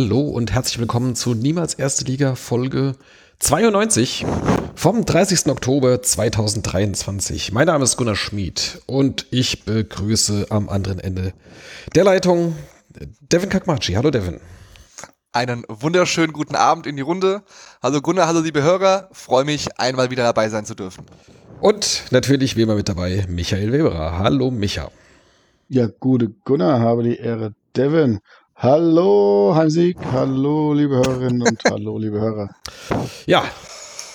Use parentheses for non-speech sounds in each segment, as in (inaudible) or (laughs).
Hallo und herzlich willkommen zu Niemals Erste Liga Folge 92 vom 30. Oktober 2023. Mein Name ist Gunnar Schmid und ich begrüße am anderen Ende der Leitung Devin Kakmachi. Hallo Devin. Einen wunderschönen guten Abend in die Runde. Hallo Gunnar, hallo liebe Hörer. Freue mich, einmal wieder dabei sein zu dürfen. Und natürlich wie immer mit dabei Michael Weberer. Hallo Micha. Ja, gute Gunnar, habe die Ehre. Devin, hallo Heimsieg, hallo liebe Hörerinnen und (laughs) hallo liebe Hörer. Ja,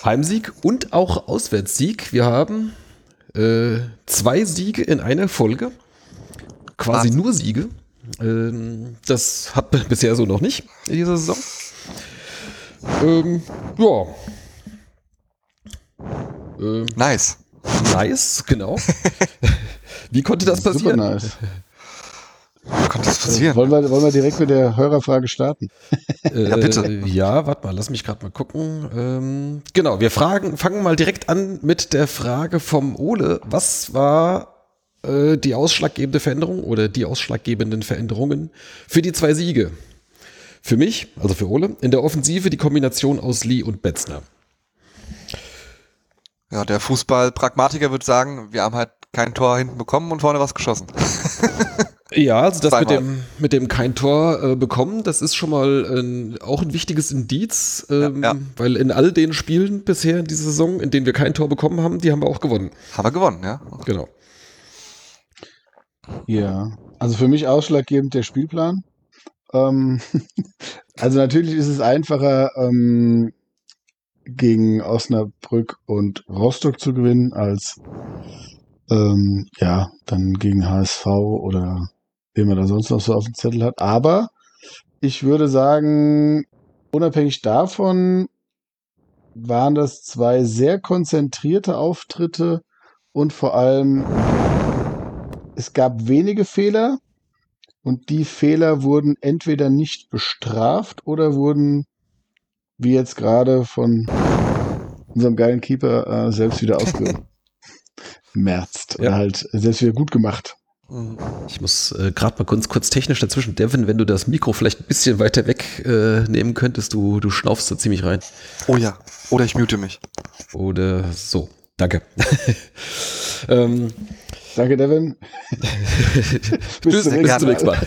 Heimsieg und auch Auswärtssieg. Wir haben äh, zwei Siege in einer Folge. Quasi Was? nur Siege. Ähm, das hat man (laughs) bisher so noch nicht in dieser Saison. Ähm, ja. Ähm, nice. Nice, genau. (laughs) Wie konnte das passieren? Super nice. Wie konnte das passieren? Wollen wir, wollen wir direkt mit der Hörerfrage starten? (laughs) Äh, ja, bitte. Ja, warte mal, lass mich gerade mal gucken. Ähm, genau, wir fragen, fangen mal direkt an mit der Frage vom Ole. Was war äh, die ausschlaggebende Veränderung oder die ausschlaggebenden Veränderungen für die zwei Siege. Für mich, also für Ole, in der Offensive die Kombination aus Lee und Betzner. Ja, der Fußball-Pragmatiker würde sagen, wir haben halt kein Tor hinten bekommen und vorne was geschossen. (laughs) ja, also das mit dem, mit dem kein Tor äh, bekommen, das ist schon mal ein, auch ein wichtiges Indiz, ähm, ja, ja. weil in all den Spielen bisher in dieser Saison, in denen wir kein Tor bekommen haben, die haben wir auch gewonnen. Haben wir gewonnen, ja. Genau. Ja, also für mich ausschlaggebend der Spielplan. Ähm, (laughs) also natürlich ist es einfacher, ähm, gegen Osnabrück und Rostock zu gewinnen, als ähm, ja, dann gegen HSV oder wen man da sonst noch so auf dem Zettel hat. Aber ich würde sagen, unabhängig davon waren das zwei sehr konzentrierte Auftritte und vor allem es gab wenige Fehler und die Fehler wurden entweder nicht bestraft oder wurden, wie jetzt gerade von unserem geilen Keeper, äh, selbst wieder (laughs) ausgemerzt ja. oder halt selbst wieder gut gemacht. Ich muss äh, gerade mal kurz, kurz technisch dazwischen. Devin, wenn du das Mikro vielleicht ein bisschen weiter weg äh, nehmen könntest, du, du schnaufst da ziemlich rein. Oh ja, oder ich mute mich. Oder so. Danke. (laughs) ähm, Danke, Devin. (laughs) bis, zum nächsten Mal.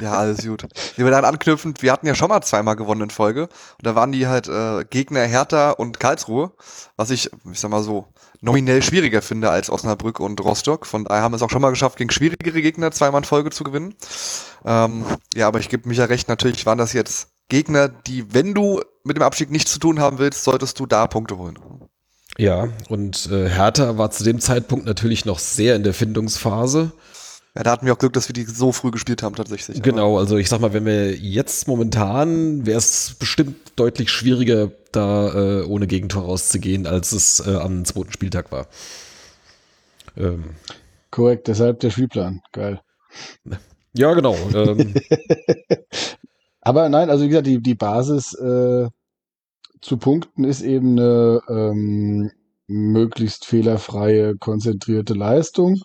ja, alles gut. Wir werden anknüpfend, wir hatten ja schon mal zweimal gewonnen in Folge. Und da waren die halt äh, Gegner Hertha und Karlsruhe, was ich, ich sag mal so, nominell schwieriger finde als Osnabrück und Rostock. Von daher haben wir es auch schon mal geschafft, gegen schwierigere Gegner zweimal in Folge zu gewinnen. Ähm, ja, aber ich gebe mich ja recht, natürlich waren das jetzt Gegner, die, wenn du mit dem Abstieg nichts zu tun haben willst, solltest du da Punkte holen. Ja, und äh, Hertha war zu dem Zeitpunkt natürlich noch sehr in der Findungsphase. Ja, da hatten wir auch Glück, dass wir die so früh gespielt haben, tatsächlich. Genau, also ich sag mal, wenn wir jetzt momentan, wäre es bestimmt deutlich schwieriger, da äh, ohne Gegentor rauszugehen, als es äh, am zweiten Spieltag war. Ähm. Korrekt, deshalb der Spielplan. Geil. (laughs) Ja, genau. Ähm. (laughs) Aber nein, also wie gesagt, die, die Basis äh, zu punkten ist eben eine ähm, möglichst fehlerfreie, konzentrierte Leistung.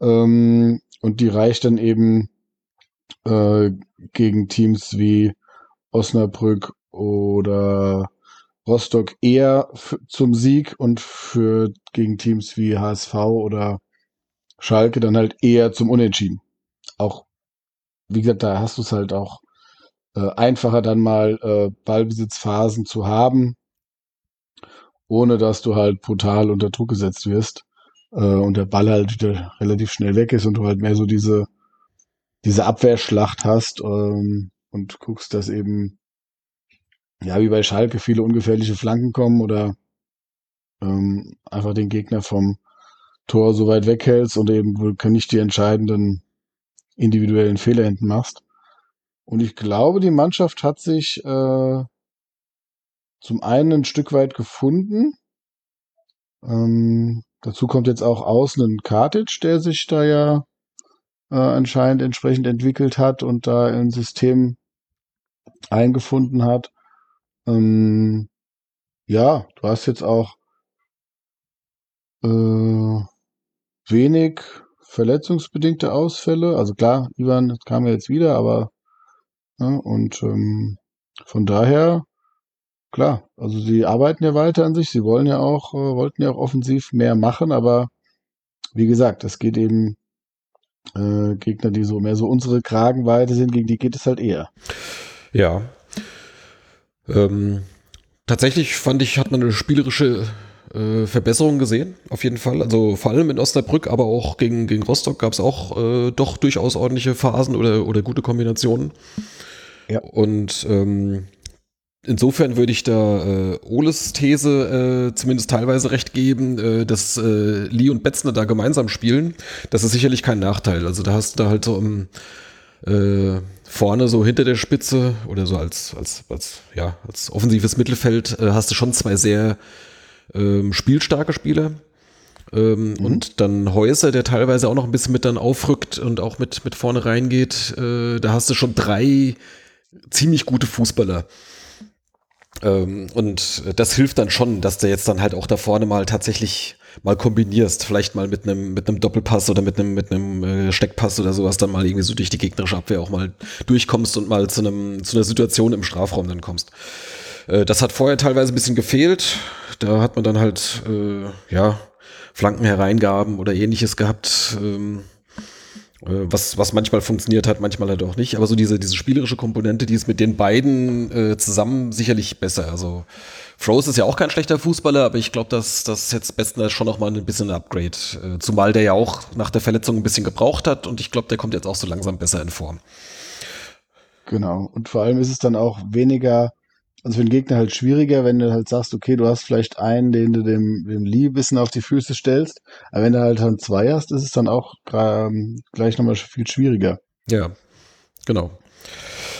Ähm, und die reicht dann eben äh, gegen Teams wie Osnabrück oder Rostock eher zum Sieg und für gegen Teams wie HSV oder Schalke dann halt eher zum Unentschieden. Auch, wie gesagt, da hast du es halt auch äh, einfacher dann mal äh, Ballbesitzphasen zu haben, ohne dass du halt brutal unter Druck gesetzt wirst äh, und der Ball halt wieder relativ schnell weg ist und du halt mehr so diese diese Abwehrschlacht hast ähm, und guckst, dass eben ja wie bei Schalke viele ungefährliche Flanken kommen oder ähm, einfach den Gegner vom Tor so weit weghältst und eben nicht die entscheidenden individuellen Fehler hinten machst. Und ich glaube, die Mannschaft hat sich äh, zum einen ein Stück weit gefunden. Ähm, dazu kommt jetzt auch außen ein Kartic, der sich da ja äh, anscheinend entsprechend entwickelt hat und da im System eingefunden hat. Ähm, ja, du hast jetzt auch äh, wenig verletzungsbedingte Ausfälle. Also klar, Ivan kam ja jetzt wieder, aber Ja, und ähm, von daher, klar, also sie arbeiten ja weiter an sich, sie wollen ja auch, äh, wollten ja auch offensiv mehr machen, aber wie gesagt, es geht eben äh, Gegner, die so mehr so unsere Kragenweite sind, gegen die geht es halt eher. Ja. Ähm, tatsächlich fand ich, hat man eine spielerische äh, Verbesserung gesehen, auf jeden Fall. Also vor allem in Osnabrück, aber auch gegen, gegen Rostock gab es auch äh, doch durchaus ordentliche Phasen oder, oder gute Kombinationen. Ja. Und ähm, insofern würde ich da äh, Oles These äh, zumindest teilweise recht geben, äh, dass äh, Lee und Betzner da gemeinsam spielen. Das ist sicherlich kein Nachteil. Also da hast du da halt so im, äh, vorne so hinter der Spitze oder so als, als, als, ja, als offensives Mittelfeld äh, hast du schon zwei sehr ähm, spielstarke Spieler. Ähm, mhm. Und dann Häuser, der teilweise auch noch ein bisschen mit dann aufrückt und auch mit, mit vorne reingeht. Äh, da hast du schon drei ziemlich gute Fußballer. Ähm, und das hilft dann schon, dass du jetzt dann halt auch da vorne mal tatsächlich mal kombinierst, vielleicht mal mit einem mit einem Doppelpass oder mit einem mit einem äh, Steckpass oder sowas dann mal irgendwie so durch die gegnerische Abwehr auch mal durchkommst und mal zu einem zu einer Situation im Strafraum dann kommst. Äh, das hat vorher teilweise ein bisschen gefehlt. Da hat man dann halt äh, ja Flanken hereingaben oder ähnliches gehabt. Ähm, äh, was, was manchmal funktioniert hat, manchmal halt auch nicht. Aber so diese, diese spielerische Komponente, die ist mit den beiden äh, zusammen sicherlich besser. Also Froze ist ja auch kein schlechter Fußballer, aber ich glaube, dass das jetzt besten schon noch mal ein bisschen ein Upgrade. Äh, zumal der ja auch nach der Verletzung ein bisschen gebraucht hat und ich glaube, der kommt jetzt auch so langsam besser in Form. Genau. Und vor allem ist es dann auch weniger also für den Gegner halt schwieriger, wenn du halt sagst, okay, du hast vielleicht einen, den du dem, dem Lee bisschen auf die Füße stellst. Aber wenn du halt dann zwei hast, ist es dann auch ähm, gleich nochmal viel schwieriger. Ja, genau.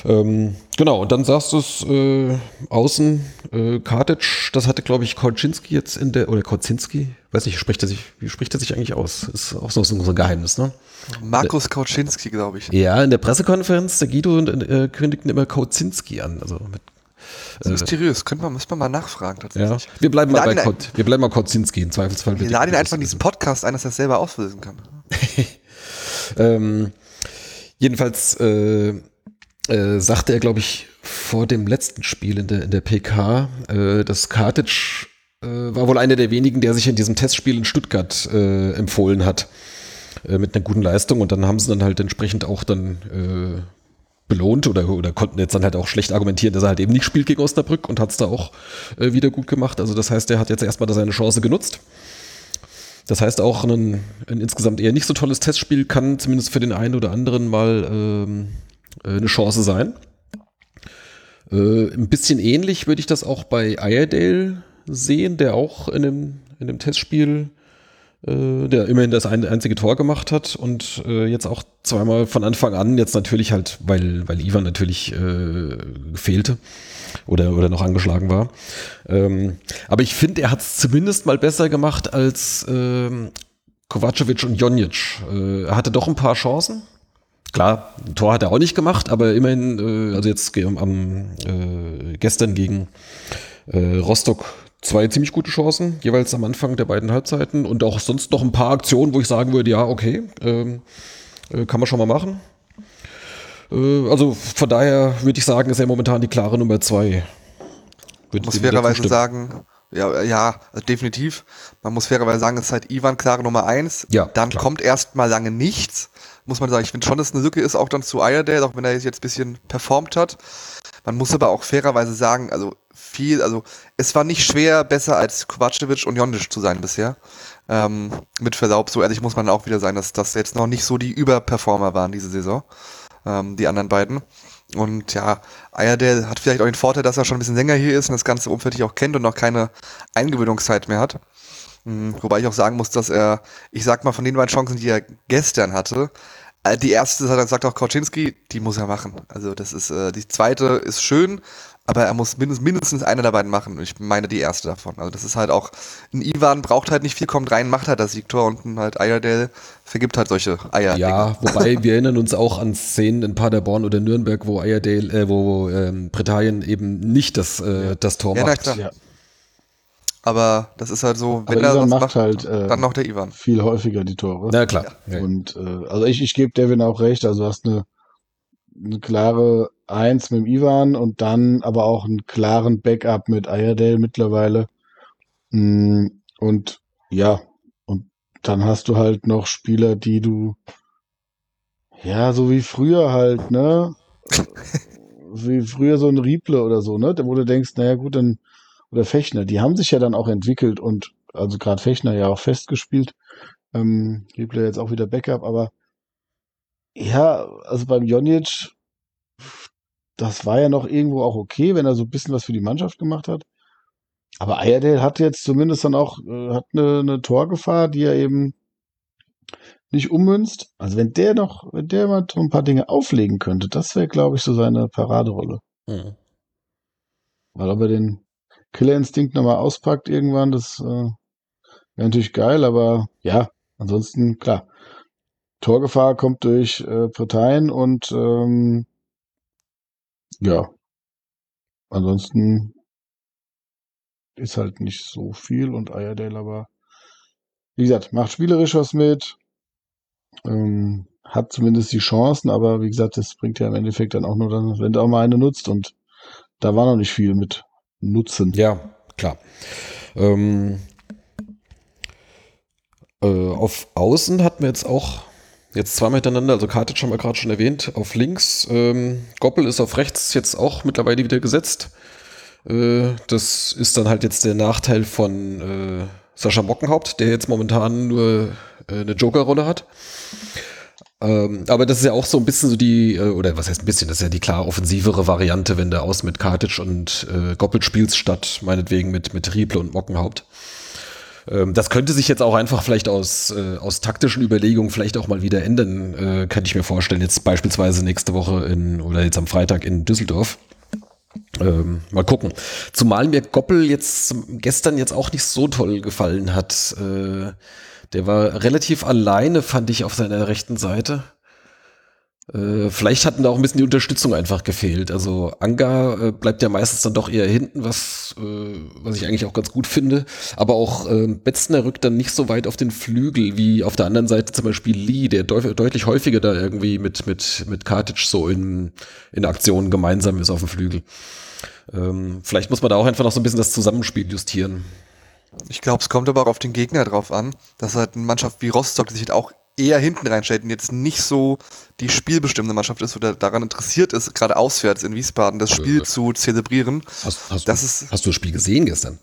Ähm, genau, und dann sagst du es äh, außen, äh, Kartic, das hatte, glaube ich, Koczynski jetzt in der, oder Koczynski, weiß nicht, spricht er sich, wie spricht er sich eigentlich aus? Ist auch so, so ein Geheimnis, ne? Markus Koczynski, glaube ich. Ja, in der Pressekonferenz, der Guido äh, kündigten immer Koczynski an, also mit das ist mysteriös. Könnte man, müsste man mal nachfragen tatsächlich. Ja. Wir bleiben mal bei Kot, wir bleiben mal Kotzinski im Zweifelsfall. Wir laden ihn einfach in diesen Podcast ein, dass er das selber auslösen kann. (laughs) ähm, jedenfalls äh, äh, sagte er, glaube ich, vor dem letzten Spiel in der, in der PK, äh, dass Kartic äh, war wohl einer der wenigen, der sich in diesem Testspiel in Stuttgart äh, empfohlen hat äh, mit einer guten Leistung und dann haben sie dann halt entsprechend auch dann belohnt oder, oder konnten jetzt dann halt auch schlecht argumentieren, dass er halt eben nicht spielt gegen Osnabrück und hat es da auch äh, wieder gut gemacht. Also das heißt, er hat jetzt erstmal seine Chance genutzt. Das heißt auch, ein, ein, insgesamt eher nicht so tolles Testspiel kann zumindest für den einen oder anderen mal ähm, äh, eine Chance sein. Äh, ein bisschen ähnlich würde ich das auch bei Iredale sehen, der auch in dem, in dem Testspiel äh, der immerhin das ein, einzige Tor gemacht hat und äh, jetzt auch zweimal von Anfang an, jetzt natürlich halt, weil, weil Ivan natürlich äh, fehlte oder, oder noch angeschlagen war. Ähm, aber ich finde, er hat es zumindest mal besser gemacht als ähm, Kovacevic und Jonic. Äh, er hatte doch ein paar Chancen. Klar, ein Tor hat er auch nicht gemacht, aber immerhin, äh, also jetzt am, äh, gestern gegen äh, Rostock zwei ziemlich gute Chancen, jeweils am Anfang der beiden Halbzeiten und auch sonst noch ein paar Aktionen, wo ich sagen würde, ja, okay, ähm, äh, kann man schon mal machen. Äh, also von daher würde ich sagen, ist er momentan die klare Nummer zwei. Würde muss fairerweise sagen, ja, ja, definitiv. Man muss fairerweise sagen, es ist halt Ivan klare Nummer eins. Ja, dann klar. kommt erst mal lange nichts. Muss man sagen, ich finde schon, dass es eine Lücke ist, auch dann zu Iredale, auch wenn er jetzt ein bisschen performt hat. Man muss aber auch fairerweise sagen, also viel, also es war nicht schwer, besser als Kovacevic und Jondic zu sein bisher. Ähm, mit Verlaub, so ehrlich muss man auch wieder sein, dass das jetzt noch nicht so die Überperformer waren diese Saison, ähm, die anderen beiden. Und ja, Ayerdale hat vielleicht auch den Vorteil, dass er schon ein bisschen länger hier ist und das ganze Umfeld auch kennt und noch keine Eingewöhnungszeit mehr hat. Mhm, wobei ich auch sagen muss, dass er, ich sag mal, von den beiden Chancen, die er gestern hatte, die erste, sagt auch Kauczynski, die muss er machen. Also das ist, äh, die zweite ist schön, aber er muss mindestens, mindestens eine der beiden machen. Ich meine die erste davon. Also das ist halt auch, ein Ivan braucht halt nicht viel, kommt rein, macht halt das Siegtor und ein halt Eierdale vergibt halt solche Eier. Ja, wobei (laughs) wir erinnern uns auch an Szenen in Paderborn oder Nürnberg, wo Eierdale, äh, wo ähm, Britannien eben nicht das, äh, das Tor ja, macht. Ja. Aber das ist halt so, wenn er macht, macht, halt äh, dann noch der Ivan. Viel häufiger die Tore. Na klar. Ja. Und äh, also ich, ich gebe Devin auch recht, also du hast eine, eine klare eins mit dem Ivan und dann aber auch einen klaren Backup mit Ayerdale mittlerweile. Mm, und ja, und dann hast du halt noch Spieler, die du ja, so wie früher halt, ne? (laughs) wie früher so ein Rieple oder so, ne? Wo du denkst, naja gut, dann, oder Fechner, die haben sich ja dann auch entwickelt und also gerade Fechner ja auch festgespielt. Ähm, Rieple jetzt auch wieder Backup, aber ja, also beim Jonic, das war ja noch irgendwo auch okay, wenn er so ein bisschen was für die Mannschaft gemacht hat. Aber Ayerdale hat jetzt zumindest dann auch, äh, hat eine, eine Torgefahr, die er eben nicht ummünzt. Also wenn der noch, wenn der mal so ein paar Dinge auflegen könnte, das wäre, glaube ich, so seine Paraderolle. Mhm. Weil ob er den Killerinstinkt nochmal auspackt irgendwann, das äh, wäre natürlich geil, aber ja, ansonsten, klar. Torgefahr kommt durch äh, Parteien und ähm, ja. Ansonsten ist halt nicht so viel und Ayerdale aber, wie gesagt, macht spielerisch was mit, ähm, hat zumindest die Chancen, aber wie gesagt, das bringt ja im Endeffekt dann auch nur dann, wenn du auch mal eine nutzt und da war noch nicht viel mit Nutzen. Ja, klar. Ähm, äh, auf Außen hatten wir jetzt auch jetzt zweimal hintereinander, also Kartic haben wir gerade schon erwähnt, auf links. Ähm, Goppel ist auf rechts jetzt auch mittlerweile wieder gesetzt. Äh, das ist dann halt jetzt der Nachteil von äh, Sascha Mockenhaupt, der jetzt momentan nur äh, eine Joker-Rolle hat. Ähm, aber das ist ja auch so ein bisschen so die, äh, oder was heißt ein bisschen, das ist ja die klar offensivere Variante, wenn du aus mit Kartic und äh, Goppel spielst, statt meinetwegen mit, mit Rieple und Mockenhaupt. Ähm, das könnte sich jetzt auch einfach vielleicht aus, äh, aus taktischen Überlegungen vielleicht auch mal wieder ändern, äh, könnte ich mir vorstellen. Jetzt beispielsweise nächste Woche in, oder jetzt am Freitag in Düsseldorf. Ähm, mal gucken. Zumal mir Goppel jetzt gestern jetzt auch nicht so toll gefallen hat. Äh, der war relativ alleine, fand ich, auf seiner rechten Seite. Äh, vielleicht hatten da auch ein bisschen die Unterstützung einfach gefehlt. Also Anga äh, bleibt ja meistens dann doch eher hinten, was, äh, was ich eigentlich auch ganz gut finde. Aber auch äh, Betzner rückt dann nicht so weit auf den Flügel wie auf der anderen Seite zum Beispiel Lee, der deut deutlich häufiger da irgendwie mit, mit, mit Kartic so in, in Aktionen gemeinsam ist auf dem Flügel. Ähm, vielleicht muss man da auch einfach noch so ein bisschen das Zusammenspiel justieren. Ich glaube, es kommt aber auch auf den Gegner drauf an, dass halt eine Mannschaft wie Rostock, die sich halt auch eher hinten reinstellt und jetzt nicht so die spielbestimmende Mannschaft ist oder daran interessiert ist, gerade auswärts in Wiesbaden das Spiel äh, zu zelebrieren. Hast, hast, das du, ist, hast du das Spiel gesehen gestern?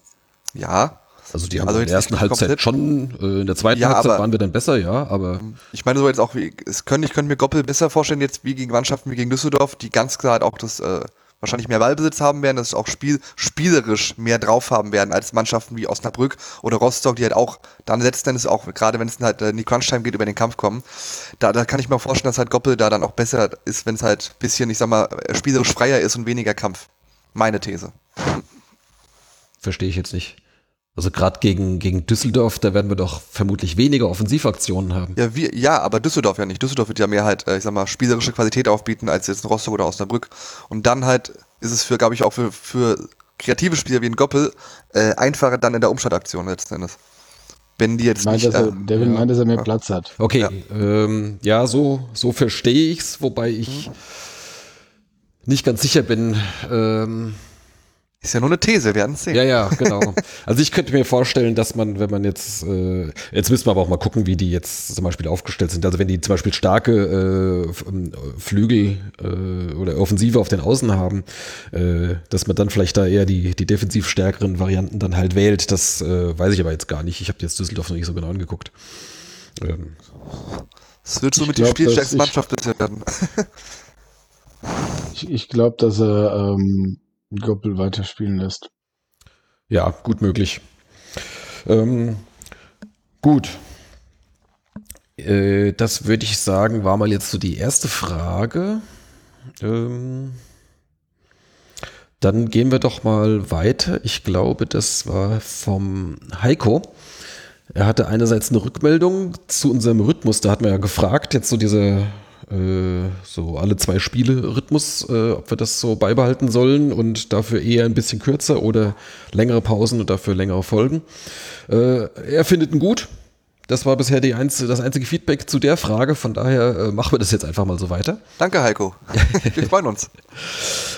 Ja. Also die haben also in der ersten Halbzeit schon, äh, in der zweiten ja, Halbzeit waren wir dann besser, ja, aber. Ich meine so jetzt auch, es können, ich könnte mir Goppel besser vorstellen, jetzt wie gegen Mannschaften wie gegen Düsseldorf, die ganz klar halt auch das äh, wahrscheinlich mehr Ballbesitz haben werden, dass sie auch spiel, spielerisch mehr drauf haben werden als Mannschaften wie Osnabrück oder Rostock, die halt auch dann letzten Endes auch, gerade wenn es halt in die Crunch-Time geht, über den Kampf kommen. Da, da kann ich mir vorstellen, dass halt Goppel da dann auch besser ist, wenn es halt ein bisschen, ich sag mal, spielerisch freier ist und weniger Kampf. Meine These. Verstehe ich jetzt nicht. Also gerade gegen, gegen Düsseldorf, da werden wir doch vermutlich weniger Offensivaktionen haben. Ja, wir, ja, aber Düsseldorf ja nicht. Düsseldorf wird ja mehr halt, äh, ich sag mal, spielerische Qualität aufbieten als jetzt in Rostock oder Osnabrück. Und dann halt ist es für, glaube ich, auch für, für kreative Spieler wie ein Goppel äh, einfacher dann in der Umschaltaktion letzten Endes. Wenn die jetzt meint, nicht. Dass er, äh, Devin ja, meint, dass er mehr ja. Platz hat. Okay, ja, ähm, ja so, so verstehe ich's, wobei ich mhm. nicht ganz sicher bin. Ähm, ist ja nur eine These, wir werden es sehen. Ja, ja, genau. Also ich könnte mir vorstellen, dass man, wenn man jetzt, äh, jetzt müssen wir aber auch mal gucken, wie die jetzt zum Beispiel aufgestellt sind. Also wenn die zum Beispiel starke äh, ähm, Flügel äh, oder Offensive auf den Außen haben, äh, dass man dann vielleicht da eher die, die defensiv stärkeren Varianten dann halt wählt, das äh, weiß ich aber jetzt gar nicht. Ich habe jetzt Düsseldorf noch nicht so genau angeguckt. Ähm. Das wird so mit der spielstärksten Mannschaft bisher werden. ich ich glaube, dass er ähm Goppel weiterspielen lässt. Ja, gut möglich. Ähm, gut. Äh, das würde ich sagen, war mal jetzt so die erste Frage. Ähm, dann gehen wir doch mal weiter. Ich glaube, das war vom Heiko. Er hatte einerseits eine Rückmeldung zu unserem Rhythmus. Da hat man ja gefragt, jetzt so diese äh, so alle zwei Spiele Rhythmus, äh, ob wir das so beibehalten sollen und dafür eher ein bisschen kürzer oder längere Pausen und dafür längere Folgen. Äh, er findet ihn gut. Das war bisher die einzige, das einzige Feedback zu der Frage. Von daher äh, machen wir das jetzt einfach mal so weiter. Danke, Heiko. (laughs) wir freuen uns.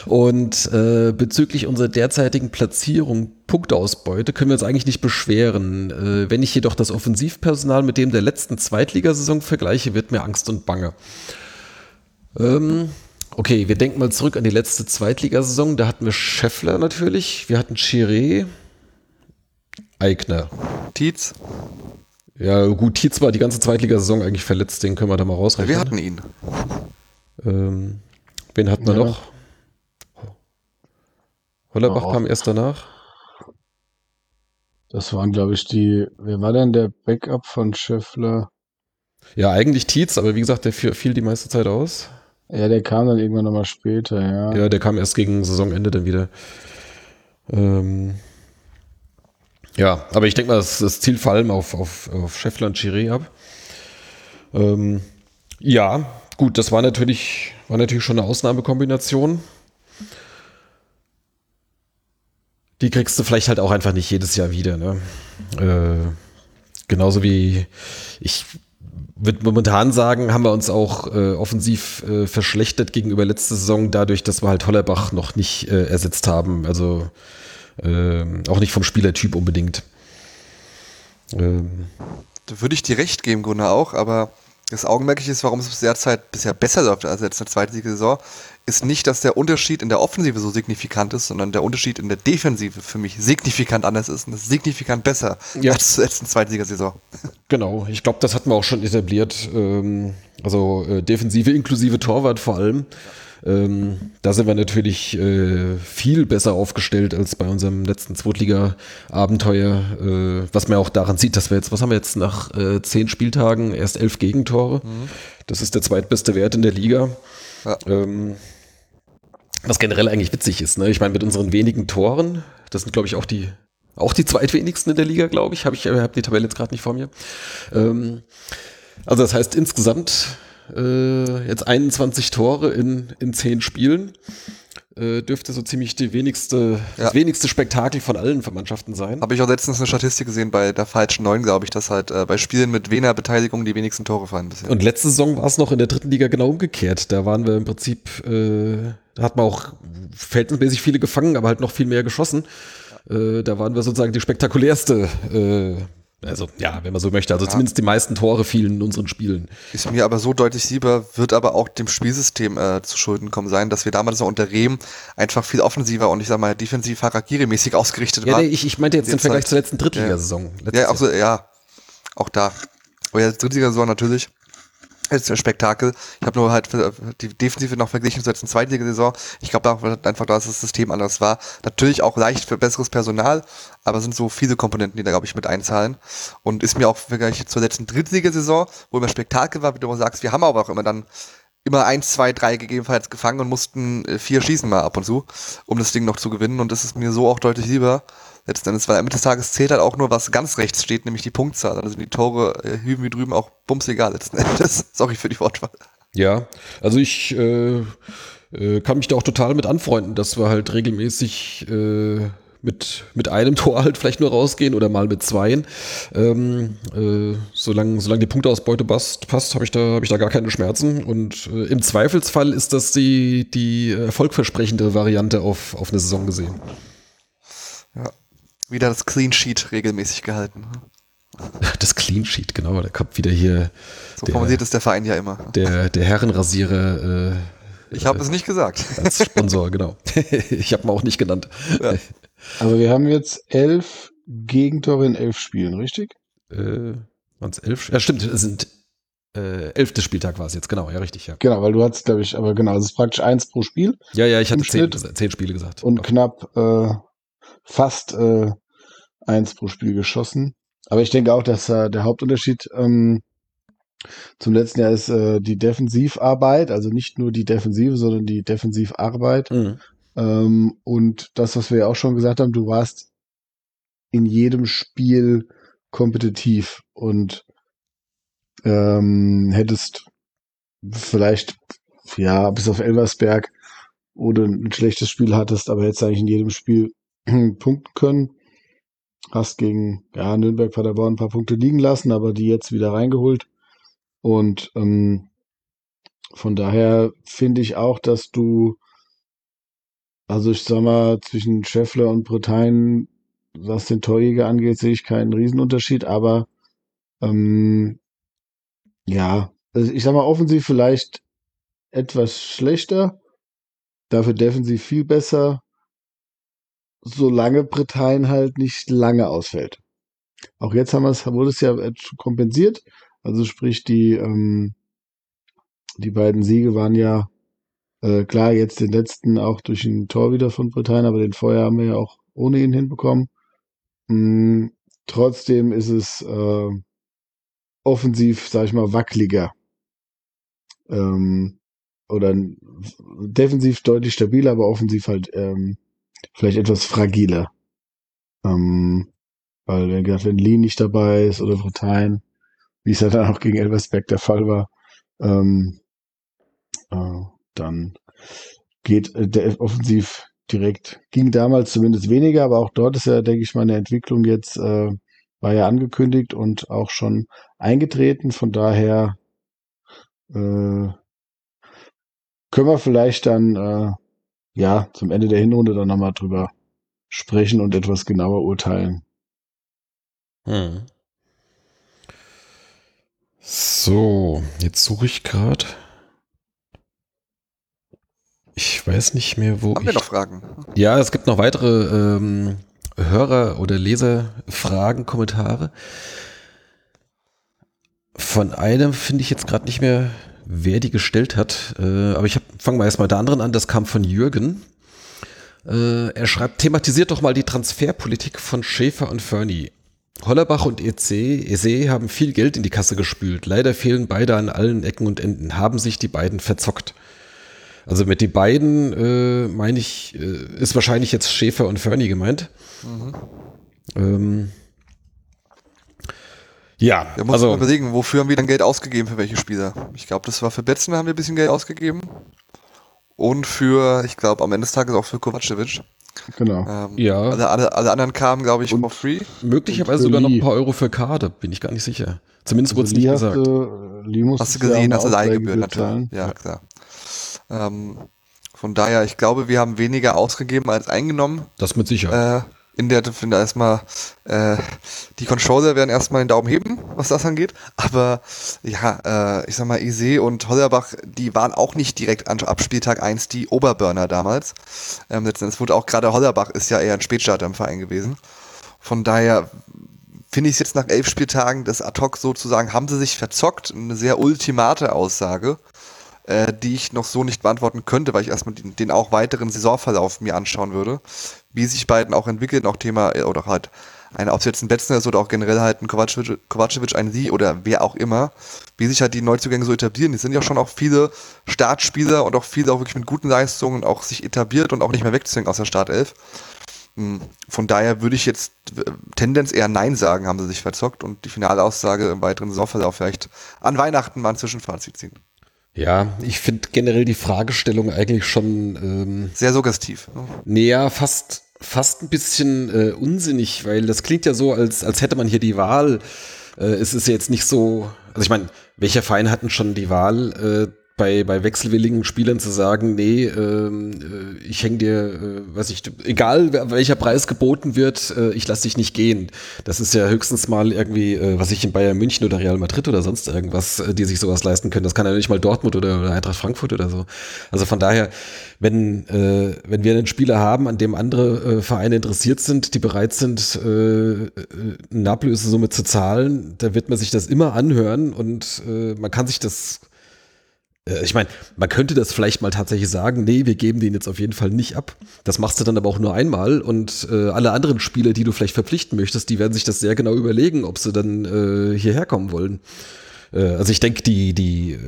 Und äh, bezüglich unserer derzeitigen Platzierung, Punkteausbeute, können wir uns eigentlich nicht beschweren. Wenn ich jedoch das Offensivpersonal mit dem der letzten Zweitligasaison vergleiche, wird mir Angst und Bange. Ähm, okay, wir denken mal zurück an die letzte Zweitligasaison. Da hatten wir Scheffler natürlich, wir hatten Chiré, Eigner. Tietz. Ja, gut, Tietz war die ganze Zweitligasaison eigentlich verletzt, den können wir da mal rausrechnen. Wir hatten ihn. Ähm, wen hatten wir ja. noch? Hollerbach oh. kam erst danach. Das waren, glaube ich, die. Wer war denn der Backup von Scheffler? Ja, eigentlich Tietz, aber wie gesagt, der fiel die meiste Zeit aus. Ja, der kam dann irgendwann nochmal später, ja. Ja, der kam erst gegen Saisonende dann wieder. Ähm, ja, aber ich denke mal, das, das zielt vor allem auf, auf, auf Scheffler und Chiré ab. Ähm, ja, gut, das war natürlich, war natürlich schon eine Ausnahmekombination. Die kriegst du vielleicht halt auch einfach nicht jedes Jahr wieder. Ne? Äh, genauso wie ich würde momentan sagen, haben wir uns auch äh, offensiv äh, verschlechtert gegenüber letzter Saison, dadurch, dass wir halt Hollerbach noch nicht äh, ersetzt haben. Also ähm, auch nicht vom Spielertyp unbedingt. Ähm. Da würde ich dir recht geben, Gunnar, auch, aber das Augenmerkliche ist, warum es derzeit bisher besser läuft als jetzt in der zweiten Saison, ist nicht, dass der Unterschied in der Offensive so signifikant ist, sondern der Unterschied in der Defensive für mich signifikant anders ist und ist signifikant besser ja. als in der zweiten Saison. (laughs) Genau, ich glaube, das hatten wir auch schon etabliert. Ähm, also äh, Defensive inklusive Torwart vor allem. Ja ähm, da sind wir natürlich äh, viel besser aufgestellt als bei unserem letzten Zweitliga-Abenteuer, äh, was man auch daran sieht, dass wir jetzt, was haben wir jetzt nach äh, zehn Spieltagen, erst elf Gegentore. Mhm. Das ist der zweitbeste Wert in der Liga. Ja. Ähm, was generell eigentlich witzig ist, ne? Ich meine, mit unseren wenigen Toren, das sind, glaube ich, auch die, auch die zweitwenigsten in der Liga, glaube ich. Habe ich hab die Tabelle jetzt gerade nicht vor mir. Ähm, also das heißt, insgesamt äh, jetzt 21 Tore in, in 10 Spielen. Äh, dürfte so ziemlich die wenigste, ja. das wenigste Spektakel von allen Mannschaften sein. Habe ich auch letztens eine Statistik gesehen bei der falschen 9, glaube ich, dass halt äh, bei Spielen mit wener Beteiligung die wenigsten Tore fallen bisher. Und letzte Saison war es noch in der dritten Liga genau umgekehrt. Da waren wir im Prinzip, äh, da hat man auch verhältnismäßig viele gefangen, aber halt noch viel mehr geschossen. Ja. Äh, da waren wir sozusagen die spektakulärste äh, also ja, wenn man so möchte. Also ja. zumindest die meisten Tore fielen in unseren Spielen. Ist mir aber so deutlich lieber, wird aber auch dem Spielsystem äh, zu Schulden kommen sein, dass wir damals noch unter Rehm einfach viel offensiver und ich sag mal defensiv Harakiri-mäßig ausgerichtet ja, waren. Nee, ich, ich meinte jetzt im Vergleich zur letzten Drittligasaison. Ja, ja, auch so, ja, auch da. Aber ja, Drittligasaison natürlich Spektakel. Ich habe nur halt die Defensive noch verglichen zur letzten Zweitligasaison. Ich glaube einfach, dass das System anders war. Natürlich auch leicht für besseres Personal, aber sind so viele Komponenten, die da, glaube ich, mit einzahlen. Und ist mir auch vergleich zur letzten Drittligasaison, wo immer Spektakel war, wie du sagst, wir haben aber auch immer dann immer eins, zwei, drei gegebenenfalls gefangen und mussten äh, vier schießen mal ab und zu, um das Ding noch zu gewinnen. Und das ist mir so auch deutlich lieber, letzten Endes, weil am Ende des Tages zählt halt auch nur, was ganz rechts steht, nämlich die Punktzahl. Also die Tore äh, hüben wie drüben auch bums egal letzten Endes. (laughs) Sorry für die Wortwahl. Ja, also ich äh, äh, kann mich da auch total mit anfreunden, dass wir halt regelmäßig äh, mit, mit einem (laughs) Tor halt vielleicht nur rausgehen oder mal mit zweien. Ähm, äh, solange, solange die Punkteausbeute passt, passt habe ich, da, hab ich da gar keine Schmerzen. Und äh, im Zweifelsfall ist das die, die erfolgversprechende Variante auf, auf eine Saison gesehen. Ja, wieder das Clean Sheet regelmäßig gehalten. Ne? (laughs) Das Clean Sheet, genau. Da kommt wieder hier. So der, formuliert es der Verein ja immer. Der, der Herrenrasierer. Äh, ich habe äh, es nicht gesagt. (laughs) Als Sponsor, genau. (laughs) ich habe ihn auch nicht genannt. Ja. Aber wir haben jetzt elf Gegentore in elf Spielen, richtig? Äh, Waren es elf? Ja, stimmt. Es sind äh, elfte Spieltag war es jetzt, genau, ja, richtig, ja. Genau, weil du hast, glaube ich, aber genau, es ist praktisch eins pro Spiel. Ja, ja, ich hatte zehn, zehn, Spiele gesagt. Und Doch. knapp äh, fast äh, eins pro Spiel geschossen. Aber ich denke auch, dass äh, der Hauptunterschied ähm, zum letzten Jahr ist äh, die Defensivarbeit, also nicht nur die Defensive, sondern die Defensivarbeit. Mhm. Ähm, und das, was wir ja auch schon gesagt haben, du warst in jedem Spiel kompetitiv und ähm, hättest vielleicht, ja, bis auf Elversberg, du ein schlechtes Spiel hattest, aber hättest eigentlich in jedem Spiel (clears throat) punkten können. hast gegen ja, Nürnberg, Paderborn ein paar Punkte liegen lassen, aber die jetzt wieder reingeholt. Und ähm, von daher finde ich auch, dass du, also ich sag mal, zwischen Scheffler und Bretagne, was den Torjäger angeht, sehe ich keinen Riesenunterschied, aber ähm, ja, also ich sag mal, offensiv vielleicht etwas schlechter, dafür defensiv viel besser, solange Bretagne halt nicht lange ausfällt. Auch jetzt haben wir es, wurde es ja kompensiert. Also sprich, die, ähm, die beiden Siege waren ja äh, klar, jetzt den letzten auch durch ein Tor wieder von Bretagne, aber den vorher haben wir ja auch ohne ihn hinbekommen. Mm, trotzdem ist es äh, offensiv, sag ich mal, wackeliger. Ähm, oder defensiv deutlich stabiler, aber offensiv halt ähm, vielleicht etwas fragiler. Ähm, weil, wie gesagt, wenn Lee nicht dabei ist oder Bretagne, wie es ja dann auch gegen Elversberg der Fall war, ähm, äh, dann geht äh, der offensiv direkt, ging damals zumindest weniger, aber auch dort ist ja, denke ich mal, eine Entwicklung jetzt, äh, war ja angekündigt und auch schon eingetreten. Von daher äh, können wir vielleicht dann äh, ja zum Ende der Hinrunde dann nochmal drüber sprechen und etwas genauer urteilen. Hm. So, jetzt suche ich gerade. Ich weiß nicht mehr, wo. Haben ich, wir noch Fragen? Ja, es gibt noch weitere ähm, Hörer- oder Leserfragen, Kommentare. Von einem finde ich jetzt gerade nicht mehr, wer die gestellt hat. Äh, aber ich fange mal erstmal der anderen an. Das kam von Jürgen. Äh, er schreibt, thematisiert doch mal die Transferpolitik von Schäfer und Fernie. Hollerbach und EC, EC haben viel Geld in die Kasse gespült. Leider fehlen beide an allen Ecken und Enden. Haben sich die beiden verzockt. Also mit die beiden äh, meine ich, äh, ist wahrscheinlich jetzt Schäfer und Fernie gemeint. Mhm. Ähm, ja, wir müssen also überlegen, wofür haben wir dann Geld ausgegeben für welche Spieler? Ich glaube, das war für Betzen haben wir ein bisschen Geld ausgegeben und für, ich glaube, am Ende des Tages auch für Kovacevic. Genau. Ähm, ja. Alle, alle, alle, anderen kamen, glaube ich, und for free. Möglicherweise sogar noch ein paar Euro für Karte, bin ich gar nicht sicher. Zumindest wurde es nicht gesagt. Du, hast du gesehen, hast du Leihgebühren natürlich. Ja, ja, klar. Ähm, von daher, ich glaube, wir haben weniger ausgegeben als eingenommen. Das mit Sicherheit. Äh, in der finde erstmal äh, die Controller werden erstmal den Daumen heben, was das angeht. Aber ja, äh, ich sag mal, Ise und Hollerbach, die waren auch nicht direkt an, ab Spieltag 1 die Oberburner damals. Ähm, letztendlich wurde auch gerade Hollerbach ist ja eher ein Spätstarter im Verein gewesen. Von daher finde ich es jetzt nach elf Spieltagen des ad hoc sozusagen, haben sie sich verzockt. Eine sehr ultimate Aussage äh, die ich noch so nicht beantworten könnte, weil ich erstmal den, den, auch weiteren Saisonverlauf mir anschauen würde, wie sich beiden auch entwickeln, auch Thema, äh, oder halt ein, ob es jetzt ein Betzner ist oder auch generell halt ein Kovacevic, Kovacevic ein Sie oder wer auch immer, wie sich halt die Neuzugänge so etablieren. Es sind ja schon auch viele Startspieler und auch viele auch wirklich mit guten Leistungen auch sich etabliert und auch nicht mehr wegzwingen aus der Startelf. Hm, von daher würde ich jetzt Tendenz eher Nein sagen, haben sie sich verzockt und die finale Aussage im weiteren Saisonverlauf vielleicht an Weihnachten mal ein Zwischenfazit ziehen. Ja, ich finde generell die Fragestellung eigentlich schon ähm, sehr suggestiv. Ne? Näher, fast fast ein bisschen äh, unsinnig, weil das klingt ja so, als als hätte man hier die Wahl. Äh, es ist jetzt nicht so, also ich meine, welcher Verein hatten schon die Wahl? Äh, bei, bei wechselwilligen Spielern zu sagen, nee, ähm, äh, ich hänge dir, äh, weiß ich, egal welcher Preis geboten wird, äh, ich lasse dich nicht gehen. Das ist ja höchstens mal irgendwie, äh, was ich in Bayern München oder Real Madrid oder sonst irgendwas, äh, die sich sowas leisten können. Das kann ja nicht mal Dortmund oder, oder Eintracht Frankfurt oder so. Also von daher, wenn, äh, wenn wir einen Spieler haben, an dem andere äh, Vereine interessiert sind, die bereit sind, äh, äh eine Ablösesumme zu zahlen, da wird man sich das immer anhören und äh, man kann sich das ich meine, man könnte das vielleicht mal tatsächlich sagen, nee, wir geben den jetzt auf jeden Fall nicht ab. Das machst du dann aber auch nur einmal und äh, alle anderen Spieler, die du vielleicht verpflichten möchtest, die werden sich das sehr genau überlegen, ob sie dann äh, hierher kommen wollen. Äh, also ich denke, die, die, äh,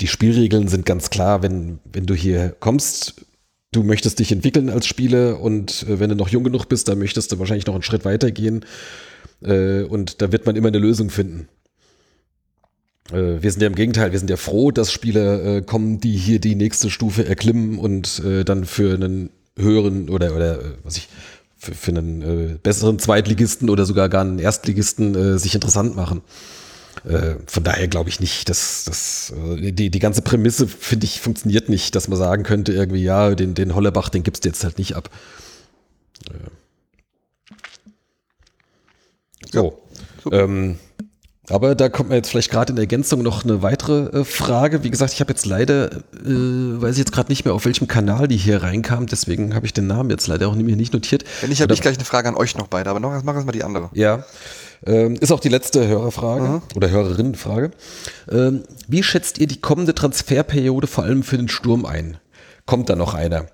die Spielregeln sind ganz klar, wenn, wenn du hier kommst, du möchtest dich entwickeln als Spieler und äh, wenn du noch jung genug bist, dann möchtest du wahrscheinlich noch einen Schritt weiter gehen. und da wird man immer eine Lösung finden. Äh, wir sind ja im Gegenteil, wir sind ja froh, dass Spieler äh, kommen, die hier die nächste Stufe erklimmen und äh, dann für einen höheren oder, oder äh, was ich, für, für einen äh, besseren Zweitligisten oder sogar gar einen Erstligisten äh, sich interessant machen. Von daher glaube ich nicht, dass das äh, die, die ganze Prämisse, finde ich, funktioniert nicht, dass man sagen könnte, irgendwie, ja, den, den Hollerbach, den gibst du jetzt halt nicht ab. So. Ähm, aber da kommt mir jetzt vielleicht gerade in Ergänzung noch eine weitere äh, Frage. Wie gesagt, ich habe jetzt leider, äh, weiß ich jetzt gerade nicht mehr, auf welchem Kanal die hier reinkam, deswegen habe ich den Namen jetzt leider auch nicht notiert. Wenn nicht, habe ich gleich eine Frage an euch noch beide, aber noch machen wir mal die andere. Ja. Ähm, ist auch die letzte Hörerfrage mhm. oder Hörerinnenfrage. Ähm, wie schätzt ihr die kommende Transferperiode vor allem für den Sturm ein? Kommt da noch einer?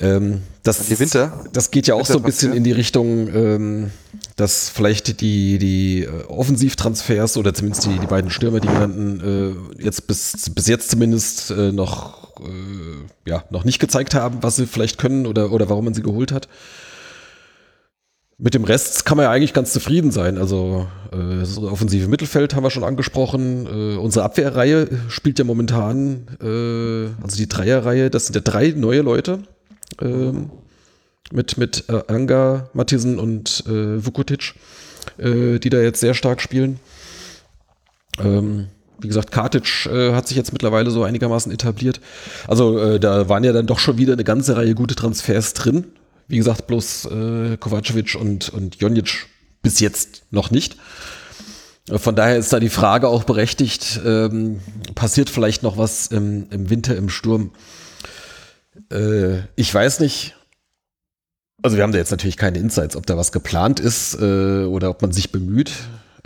Ähm, das, die Winter? das geht ja auch so ein bisschen in die Richtung, ähm, dass vielleicht die, die äh, Offensivtransfers oder zumindest die, die beiden Stürmer, die genannten, äh, jetzt bis, bis jetzt zumindest äh, noch, äh, ja, noch nicht gezeigt haben, was sie vielleicht können oder, oder warum man sie geholt hat. Mit dem Rest kann man ja eigentlich ganz zufrieden sein. Also äh, das offensive Mittelfeld haben wir schon angesprochen. Äh, unsere Abwehrreihe spielt ja momentan, äh, also die Dreierreihe, das sind ja drei neue Leute. Ähm, mit mit äh, Anga, Mattisen und äh, Vukotic, äh, die da jetzt sehr stark spielen. Ähm, wie gesagt, Kartic äh, hat sich jetzt mittlerweile so einigermaßen etabliert. Also äh, da waren ja dann doch schon wieder eine ganze Reihe gute Transfers drin. Wie gesagt, bloß äh, Kovacevic und, und Jonic bis jetzt noch nicht. Von daher ist da die Frage auch berechtigt, ähm, passiert vielleicht noch was im, im Winter im Sturm? Äh, ich weiß nicht. Also wir haben da jetzt natürlich keine Insights, ob da was geplant ist äh, oder ob man sich bemüht.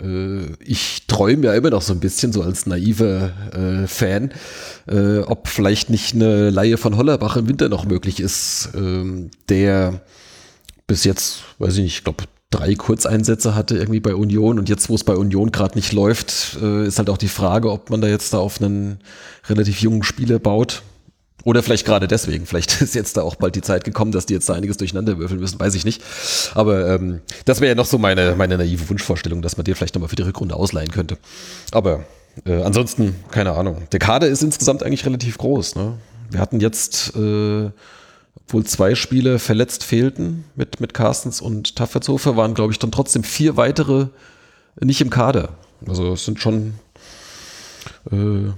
Äh, ich träume ja immer noch so ein bisschen, so als naiver äh, Fan, äh, ob vielleicht nicht eine Laie von Hollerbach im Winter noch möglich ist, ähm, der bis jetzt, weiß ich nicht, ich glaube, drei Kurzeinsätze hatte irgendwie bei Union und jetzt, wo es bei Union gerade nicht läuft, äh, ist halt auch die Frage, ob man da jetzt da auf einen relativ jungen Spieler baut. Oder vielleicht gerade deswegen. Vielleicht (laughs) ist jetzt da auch bald die Zeit gekommen, dass die jetzt da einiges durcheinander würfeln müssen, weiß ich nicht. Aber ähm, das wäre ja noch so meine, meine naive Wunschvorstellung, dass man dir vielleicht nochmal für die Rückrunde ausleihen könnte. Aber äh, ansonsten, keine Ahnung. Der Kader ist insgesamt eigentlich relativ groß. Ne? Wir hatten jetzt, äh, obwohl zwei Spiele verletzt fehlten mit, mit Carstens und Taffertshofer, waren, glaube ich, dann trotzdem vier weitere nicht im Kader. Also es sind schon äh,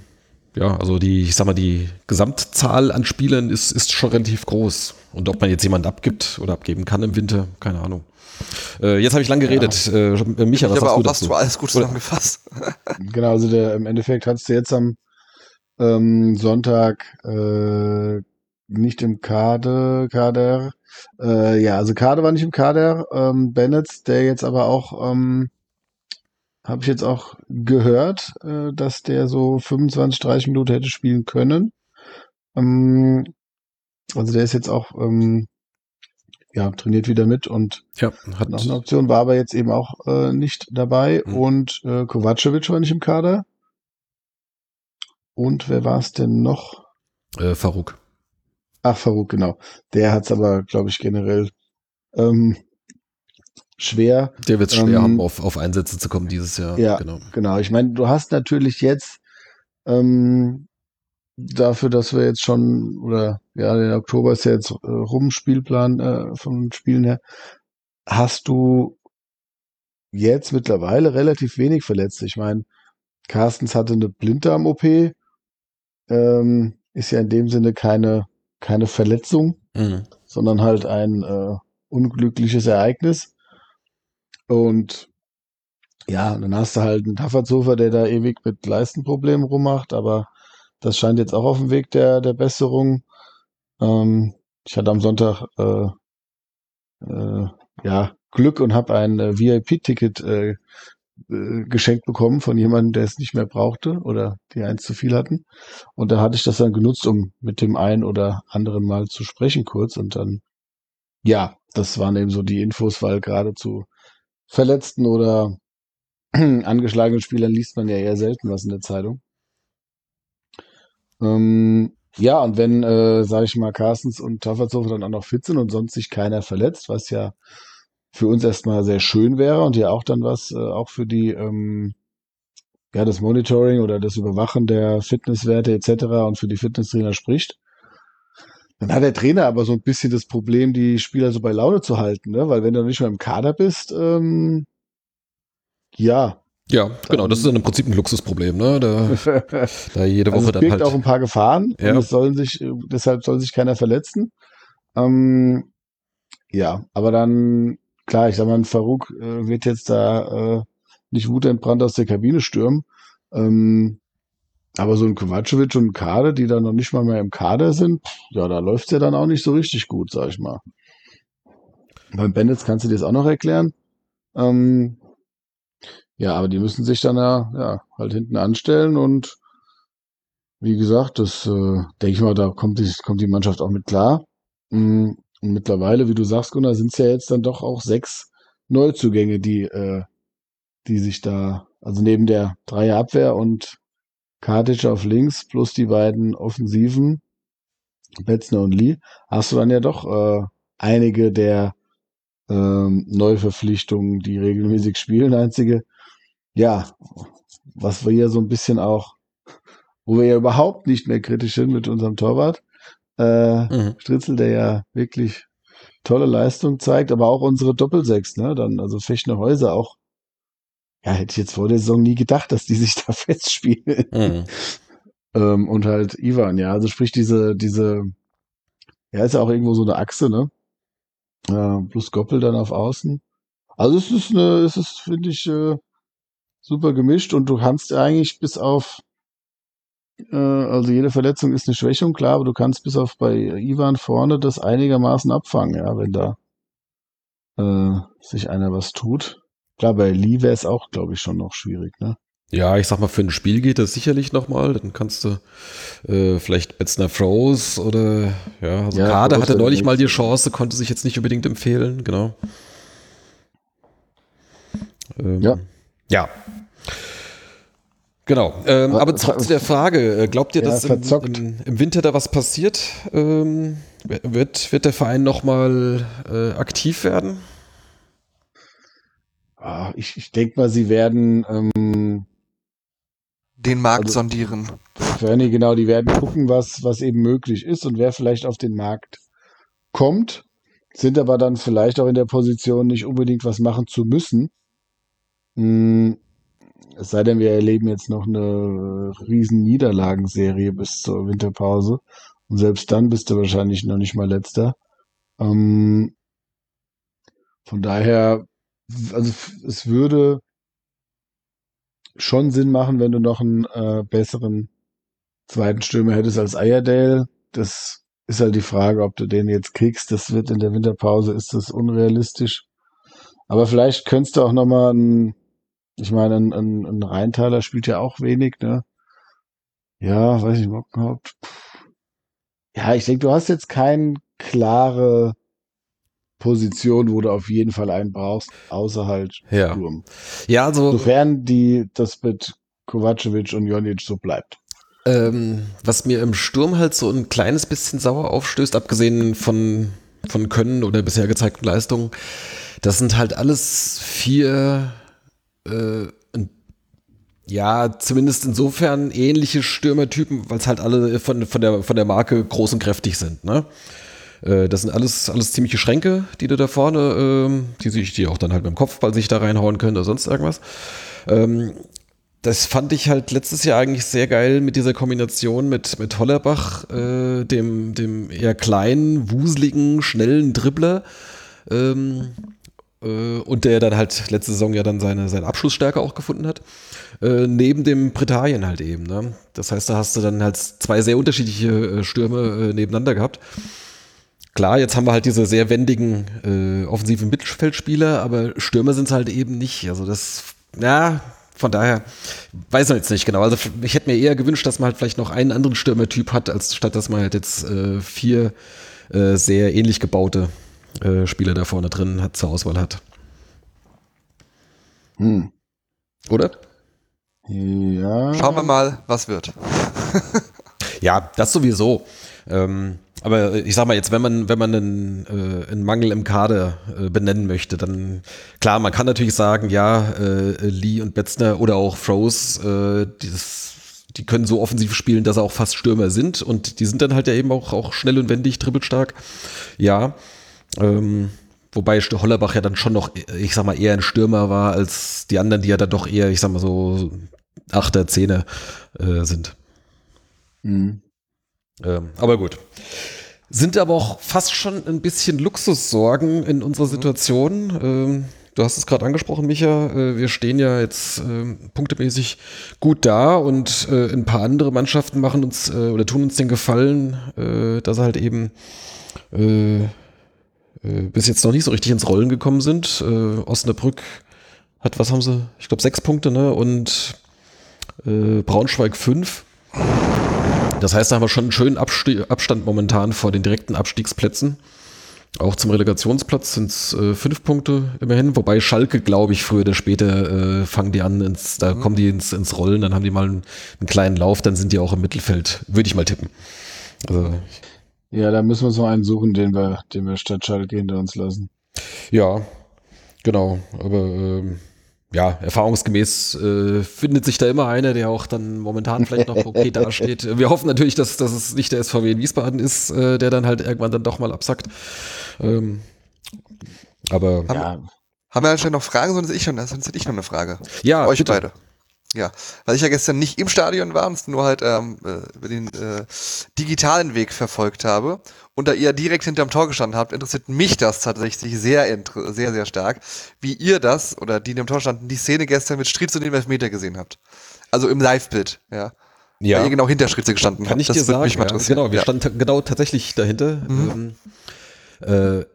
ja, also die, ich sag mal, die Gesamtzahl an Spielern ist, ist schon relativ groß. Und ob man jetzt jemanden abgibt oder abgeben kann im Winter, keine Ahnung. Äh, jetzt habe ich lang geredet. Ja. Äh, Micha, was hast du dazu? Alles gut zusammengefasst. (laughs) genau, also der, im Endeffekt hast du jetzt am ähm, Sonntag äh, nicht im Kader, Kader. Äh, ja, also Kader war nicht im Kader. Ähm, Bennett, der jetzt aber auch ähm, habe ich jetzt auch gehört, äh, dass der so 25, 30 Minuten hätte spielen können. Ähm, also der ist jetzt auch ähm, ja, trainiert wieder mit und ja, hat noch eine Option, war aber jetzt eben auch äh, nicht dabei. Mhm. Und äh, Kovacevic war nicht im Kader. Und wer war es denn noch? Äh, Farouk. Ach, Farouk, genau. Der hat es aber, glaube ich, generell ähm, schwer. Der wird es schwer ähm, haben, auf, auf Einsätze zu kommen dieses Jahr. Ja, genau. genau. Ich meine, du hast natürlich jetzt ähm, dafür, dass wir jetzt schon, oder ja, der Oktober ist ja jetzt äh, rum, Spielplan äh, von Spielen her, hast du jetzt mittlerweile relativ wenig Verletzte. Ich meine, Carstens hatte eine Blinddarm-OP, ähm, ist ja in dem Sinne keine, keine Verletzung, mhm. sondern halt ein äh, unglückliches Ereignis. Und ja, dann hast du halt einen Tafferzofer, der da ewig mit Leistenproblemen rummacht, aber das scheint jetzt auch auf dem Weg der, der Besserung. Ähm, ich hatte am Sonntag äh, äh, ja Glück und habe ein äh, VIP-Ticket äh, äh, geschenkt bekommen von jemandem, der es nicht mehr brauchte oder die eins zu viel hatten. Und da hatte ich das dann genutzt, um mit dem einen oder anderen mal zu sprechen kurz. Und dann, ja, das waren eben so die Infos, weil gerade zu verletzten oder (clears throat) angeschlagenen Spielern liest man ja eher selten was in der Zeitung. Ähm, ja, und wenn, äh, sage ich mal, Carstens und Tafferzofer dann auch noch fit sind und sonst sich keiner verletzt, was ja für uns erstmal sehr schön wäre und ja auch dann was äh, auch für die ähm, ja das Monitoring oder das Überwachen der Fitnesswerte etc. und für die Fitnesstrainer spricht, Dann hat der Trainer aber so ein bisschen das Problem, die Spieler so bei Laune zu halten, ne? Weil wenn du nicht mehr im Kader bist, ähm, ja. Ja, genau, das ist dann im Prinzip ein Luxusproblem, ne? Da, (laughs) da jede also Woche also dann halt. auch ein paar Gefahren ja. und es sollen sich, deshalb soll sich keiner verletzen. Ähm, ja, aber dann, klar, ich sag mal, Farouk äh, wird jetzt da äh, nicht wutentbrannt aus der Kabine stürmen. Ähm, aber so ein Kovacevic und ein Kader, die dann noch nicht mal mehr im Kader sind, ja, da läuft's ja dann auch nicht so richtig gut, sag ich mal. Beim Bandits kannst du dir das auch noch erklären. Ähm, ja, aber die müssen sich dann ja, ja halt hinten anstellen und wie gesagt, das äh, denke ich mal, da kommt die, kommt die Mannschaft auch mit klar. Mm, und mittlerweile, wie du sagst, Gunnar, sind es ja jetzt dann doch auch sechs Neuzugänge, die, äh, die sich da, also neben der Dreierabwehr und Kartic auf links plus die beiden Offensiven, Betzner und Lee, hast du dann ja doch äh, einige der ähm, Neuverpflichtungen, die regelmäßig spielen. Einzige, ja, was wir hier so ein bisschen auch, wo wir ja überhaupt nicht mehr kritisch sind mit unserem Torwart, äh, mhm. Stritzel, der ja wirklich tolle Leistung zeigt, aber auch unsere Doppelsechs, ne? Dann, also Fechner Häuser auch ja, hätte ich jetzt vor der Saison nie gedacht, dass die sich (laughs) da festspielen. Mhm. ähm, und halt Ivan, ja, also sprich diese, diese, ja, ist ja auch irgendwo so eine Achse, ne? Äh, plus Goppel dann auf Außen. Also es ist eine, es ist, finde ich, äh, super gemischt und du kannst eigentlich bis auf, äh, also jede Verletzung ist eine Schwächung, klar, aber du kannst bis auf bei Ivan vorne das einigermaßen abfangen, ja, wenn da äh, sich einer was tut. Klar, bei Lee wäre es auch, glaube ich, schon noch schwierig, ne? Ja, ich sag mal, für ein Spiel geht das sicherlich nochmal. Dann kannst du äh, vielleicht Betzner Froze oder ja, also ja, Kader hatte neulich mal die Chance, konnte sich jetzt nicht unbedingt empfehlen, genau. Ähm, ja. Ja. Genau. Ähm, aber zurück zu der Frage, äh, glaubt ihr, ja, dass im, im, im, Winter da was passiert? Ähm, wird, wird der Verein nochmal äh, aktiv werden? Ah, ich, ich denke mal, sie werden ähm, den Markt also, sondieren. Fernie, genau, die werden gucken, was, was eben möglich ist und wer vielleicht auf den Markt kommt, sind aber dann vielleicht auch in der Position, nicht unbedingt was machen zu müssen. Hm, es sei denn, wir erleben jetzt noch eine riesen Niederlagenserie bis zur Winterpause. Und selbst dann bist du wahrscheinlich noch nicht mal letzter. Ähm, von daher also es würde schon Sinn machen, wenn du noch einen äh, besseren zweiten Stürmer hättest als Ayerdale. Das ist halt die Frage, ob du den jetzt kriegst. Das wird in der Winterpause, ist das unrealistisch. Aber vielleicht könntest du auch nochmal ein, ich meine, ein, ein, ein Rheintaler spielt ja auch wenig, ne? Ja, weiß ich überhaupt. Ja, ich denke, du hast jetzt kein klare Position, wo du auf jeden Fall einen brauchst, außer halt ja. Sturm. Ja, also. Sofern die, das mit Kovacevic und Jonic so bleibt. Ähm, was mir im Sturm halt so ein kleines bisschen sauer aufstößt, abgesehen von, von Können oder bisher gezeigten Leistungen, das sind halt alles vier, äh, ja, zumindest insofern ähnliche Stürmertypen, weil es halt alle von, von, der, von der Marke groß und kräftig sind, ne? Äh, das sind alles, alles ziemliche Schränke, die du da vorne, ähm, die sich, die auch dann halt mit dem Kopfball sich da reinhauen können oder sonst irgendwas. Ähm, das fand ich halt letztes Jahr eigentlich sehr geil mit dieser Kombination mit, mit Hollerbach, äh, dem, dem eher kleinen, wuseligen, schnellen Dribbler. Ähm, äh, und der dann halt letzte Saison ja dann seine, seine Abschlussstärke auch gefunden hat. Äh, neben dem Britannien halt eben. Ne? Das heißt, da hast du dann halt zwei sehr unterschiedliche äh, Stürme äh, nebeneinander gehabt. Klar, jetzt haben wir halt diese sehr wendigen äh, offensiven Mittelfeldspieler, aber Stürmer sind es halt eben nicht. Also das, ja, von daher weiß man jetzt nicht genau. Also ich hätte mir eher gewünscht, dass man halt vielleicht noch einen anderen Stürmertyp hat, als statt dass man halt jetzt äh, vier äh, sehr ähnlich gebaute äh, Spieler da vorne drin hat, zur Auswahl hat. Hm. Oder? Ja. Schauen wir mal, was wird. ja, das sowieso. Ähm, aber ich sag mal jetzt, wenn man, wenn man einen, äh, einen Mangel im Kader äh, benennen möchte, dann klar, man kann natürlich sagen, ja, äh, Lee und Betzner oder auch Froze, äh, dieses, die können so offensiv spielen, dass sie auch fast Stürmer sind und die sind dann halt ja eben auch, auch schnell und wendig, dribbelstark. Ja, ähm, wobei Hollerbach ja dann schon noch, ich sag mal, eher ein Stürmer war als die anderen, die ja dann doch eher, ich sag mal so, Achter, Zehner äh, sind. Mhm. Ähm, aber gut. Sind aber auch fast schon ein bisschen Luxussorgen in unserer. Situation. Ähm, du hast es gerade angesprochen, Micha. Äh, wir stehen ja jetzt äh, punktemäßig gut da und äh, ein paar andere Mannschaften machen uns äh, oder tun uns den Gefallen, äh, dass sie halt eben bis jetzt noch nicht so richtig ins Rollen gekommen sind. Osnabrück hat, was haben sie? Ich glaube, sechs Punkte, ne? Und Braunschweig fünf. Das heißt, da haben wir schon einen schönen Abstand momentan vor den direkten Abstiegsplätzen. Auch zum Relegationsplatz sind es äh, fünf Punkte immerhin, wobei Schalke, glaube ich, früher oder später äh, fangen die an, ins, da mhm. kommen die ins, ins Rollen, dann haben die mal einen, einen, kleinen Lauf, dann sind die auch im Mittelfeld, würde ich mal tippen. Also, ja, da müssen wir uns noch einen suchen, den wir, den wir statt Schalke hinter uns lassen. Ja, genau, aber ähm, ja, erfahrungsgemäß äh, findet sich da immer einer, der auch dann momentan vielleicht noch okay (laughs) dasteht. Wir hoffen natürlich, dass, dass es nicht der SVW in Wiesbaden ist, äh, der dann halt irgendwann dann doch mal absackt. Ähm, aber haben, ja. haben wir anscheinend noch Fragen, sonst ich, sonst hätte ich noch eine Frage. Ja, euch bitte. beide. Ja, weil ich ja gestern nicht im Stadion war und nur halt ähm, äh, über den äh, digitalen Weg verfolgt habe und da ihr direkt hinterm Tor gestanden habt, interessiert mich das tatsächlich sehr, sehr, sehr stark, wie ihr das oder die in dem Tor standen, die Szene gestern mit Stritz und dem Elfmeter gesehen habt. Also im Live-Bild, ja. Ja. Weil ihr genau hinter Stritze gestanden Kann habt. ich das dir sagen, mich mal ja, genau, wir ja. standen genau tatsächlich dahinter. Mhm. Ähm, äh,